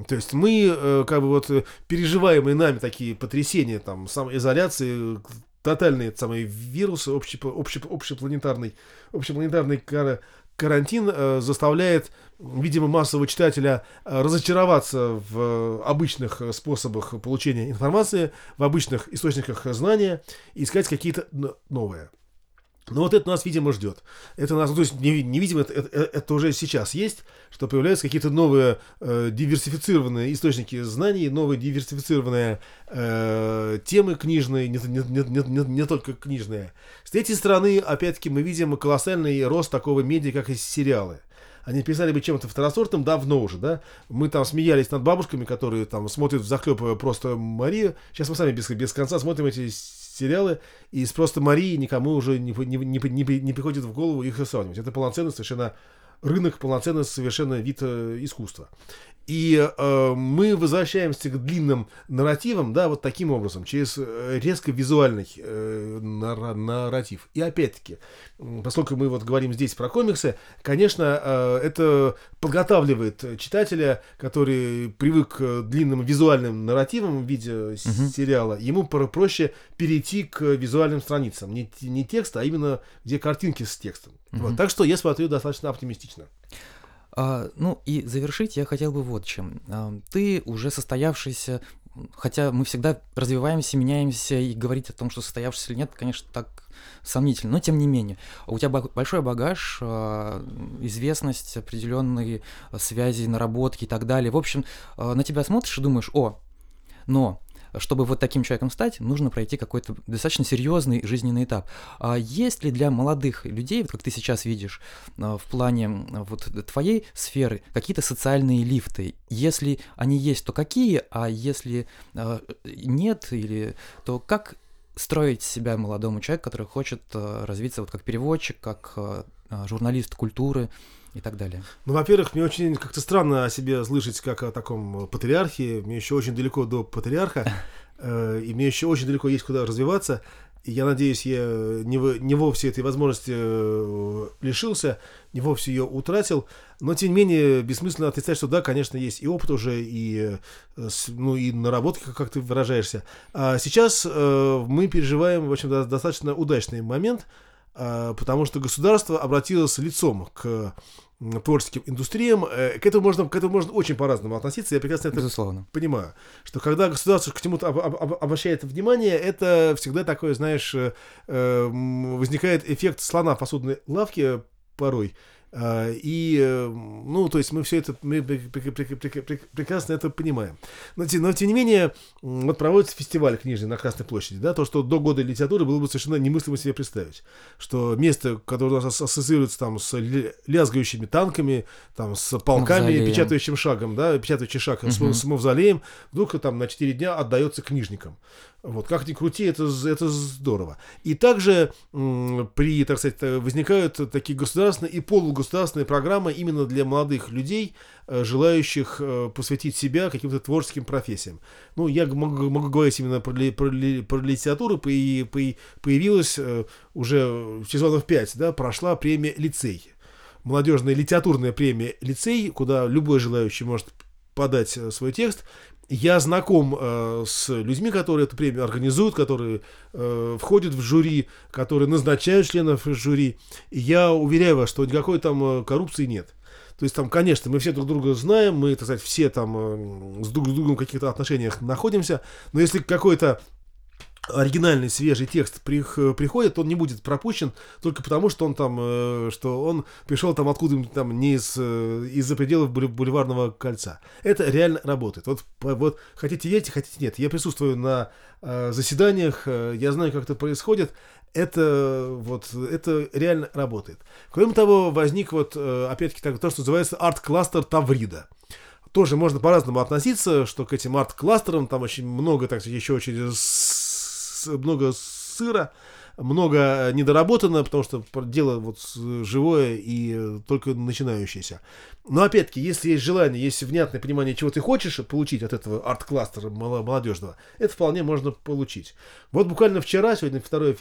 То есть мы, э, как бы вот э, переживаемые нами такие потрясения, там, самоизоляции, тотальные самые вирусы, общеп- общеп- общепланетарный, общепланетарный кара- карантин э, заставляет, видимо, массового читателя э, разочароваться в э, обычных способах получения информации, в обычных источниках знания и искать какие-то новые. Но вот это нас, видимо, ждет. Это нас, ну, то есть, не, не видимо, это, это, это уже сейчас есть, что появляются какие-то новые э, диверсифицированные источники знаний, новые диверсифицированные э, темы книжные, не, не, не, не, не- не только книжные. С третьей стороны, опять-таки, мы видим колоссальный рост такого медиа, как и сериалы. Они писали бы чем-то второсортным давно уже, да? Мы там смеялись над бабушками, которые там смотрят в захлеб просто Марию. Сейчас мы сами без, без конца смотрим эти сериалы, и с просто Марии никому уже не, не, не, не, приходит в голову их сравнивать. Это полноценный совершенно рынок, полноценный совершенно вид э, искусства. И э, мы возвращаемся к длинным нарративам, да, вот таким образом, через э, резко визуальный э, нара- нарратив. И опять-таки, поскольку мы вот говорим здесь про комиксы, конечно, э, это подготавливает читателя, который привык к длинным визуальным нарративам в виде Мгм. сериала, ему про- проще перейти к визуальным страницам. Не, не текст, а именно где картинки с текстом. Вот. Мгм. Так что я смотрю достаточно оптимистично. А, ну и завершить я хотел бы вот чем. А, ты уже состоявшийся, хотя мы всегда развиваемся, меняемся, и говорить о том, что состоявшийся или нет, конечно, так сомнительно, но тем не менее. У тебя большой багаж, а, известность, определенные связи, наработки и так далее. В общем, а, на тебя смотришь и думаешь, о, но чтобы вот таким человеком стать, нужно пройти какой-то достаточно серьезный жизненный этап. А есть ли для молодых людей, вот как ты сейчас видишь, а, в плане вот твоей сферы, какие-то социальные лифты? Если они есть, то какие? А если а, нет, или то как строить себя молодому человеку, который хочет развиться вот как переводчик, как журналист культуры, и так далее. Ну, во-первых, мне очень как-то странно о себе слышать как о таком патриархе. Мне еще очень далеко до патриарха, э, и мне еще очень далеко есть куда развиваться. И я надеюсь, я не, не вовсе этой возможности э, лишился, не вовсе ее утратил. Но, тем не менее, бессмысленно отрицать, что да, конечно, есть и опыт уже, и, э, ну, и наработки, как ты выражаешься. А сейчас э, мы переживаем, в общем, достаточно удачный момент – потому что государство обратилось лицом к творческим индустриям. Э, к этому можно, к этому можно очень по-разному относиться. Я прекрасно это Безусловно. понимаю. Что когда государство к чему-то об, об, обращает внимание, это всегда такое, знаешь, э, возникает эффект слона в посудной лавке порой. А, и, э, ну, то есть мы все это, мы прекрасно это понимаем. Но, но тем не менее, вот проводится фестиваль книжный на Красной площади, да, то, что до года литературы было бы совершенно немыслимо себе представить. Что место, которое у нас ассоциируется там с лязгающими танками, там с полками, Мавзолеем. печатающим шагом, да, печатающий шаг угу. с, с мавзолеем, вдруг там на 4 дня отдается книжникам. Вот, как ни крути, это, это здорово. И также при, так сказать, возникают такие государственные и полугосударственные программы именно для молодых людей, э, желающих э, посвятить себя каким-то творческим профессиям. Ну, я могу, могу говорить именно про, про, про литературу, и появилась э, уже сезонов 5, да, прошла премия «Лицей». Молодежная литературная премия «Лицей», куда любой желающий может подать свой текст я знаком э, с людьми, которые эту премию организуют, которые э, входят в жюри, которые назначают членов жюри. И я уверяю вас, что никакой там э, коррупции нет. То есть там, конечно, мы все друг друга знаем, мы, так сказать, все там э, с друг с другом в каких-то отношениях находимся, но если какой-то оригинальный свежий текст приходит, он не будет пропущен только потому, что он там, э, что он пришел там откуда-нибудь там не из, э, из-за пределов бульварного кольца. Это реально работает. Вот, вот хотите верьте, хотите нет. Я присутствую на э, заседаниях, я знаю, как это происходит. Это вот это реально работает. Кроме того, возник вот опять-таки так, то, что называется арт-кластер Таврида тоже можно по-разному относиться, что к этим арт-кластерам там очень много, так сказать, еще очень много сыра, много э, недоработано, потому что дело вот живое и только начинающееся. Но опять-таки, если есть желание, есть внятное понимание, чего ты хочешь получить от этого арт-кластера молодежного, это вполне можно получить. Вот буквально вчера, сегодня 2,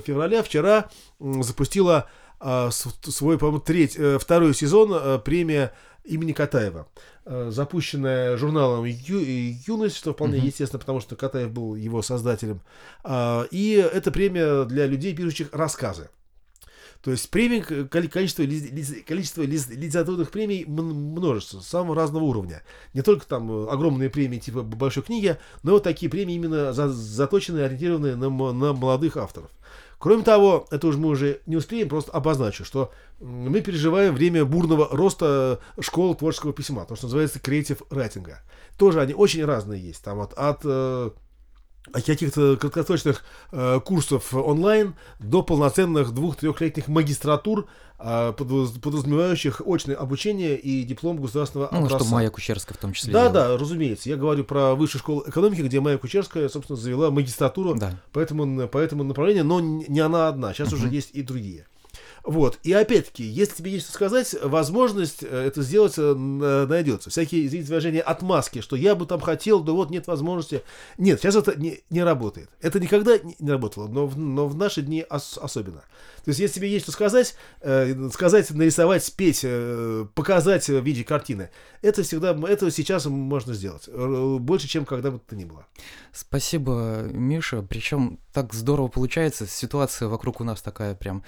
февраля, вчера запустила свой, по-моему, треть, э, второй сезон э, премия имени Катаева, э, запущенная журналом Ю, «Юность», что вполне uh-huh. естественно, потому что Катаев был его создателем. А, и это премия для людей, пишущих рассказы. То есть премий, количество, количество литературных премий множество, самого разного уровня. Не только там огромные премии типа большой книги, но вот такие премии именно заточенные, ориентированные на, на молодых авторов. Кроме того, это уже мы уже не успеем, просто обозначу, что мы переживаем время бурного роста школ творческого письма, то, что называется креатив райтинга. Тоже они очень разные есть. Там вот от э, каких-то краткосрочных э, курсов онлайн до полноценных двух-трехлетних магистратур, э, подразумевающих очное обучение и диплом государственного ну, образца. что Майя Кучерская в том числе. Да, делала. да, разумеется. Я говорю про высшую школу экономики, где Майя Кучерская, собственно, завела магистратуру да. по, этому, по этому направлению, но не она одна. Сейчас uh-huh. уже есть и другие. Вот. И опять-таки, если тебе есть что сказать, возможность э, это сделать э, найдется. Всякие, извините выражения, отмазки, что я бы там хотел, да вот нет возможности. Нет, сейчас это не, не работает. Это никогда не, не работало, но в, но в наши дни ос, особенно. То есть, если тебе есть что сказать, э, сказать, нарисовать, спеть, э, показать в виде картины, это всегда, это сейчас можно сделать. Больше, чем когда бы то ни было. Спасибо, Миша. Причем так здорово получается. Ситуация вокруг у нас такая прям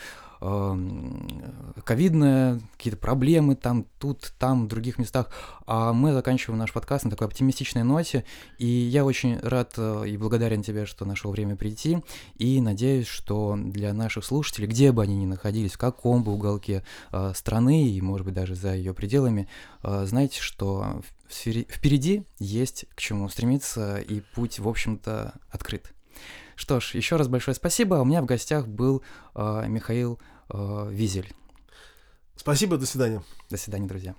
ковидная, какие-то проблемы там, тут, там, в других местах. А мы заканчиваем наш подкаст на такой оптимистичной ноте. И я очень рад э, и благодарен тебе, что нашел время прийти. И надеюсь, что для наших слушателей, где бы они ни находились, в каком бы уголке э, страны и, может быть, даже за ее пределами, э, знаете, что впереди есть к чему стремиться, и путь, в общем-то, открыт. Что ж, еще раз большое спасибо. У меня в гостях был э, Михаил э, Визель. Спасибо, до свидания. До свидания, друзья.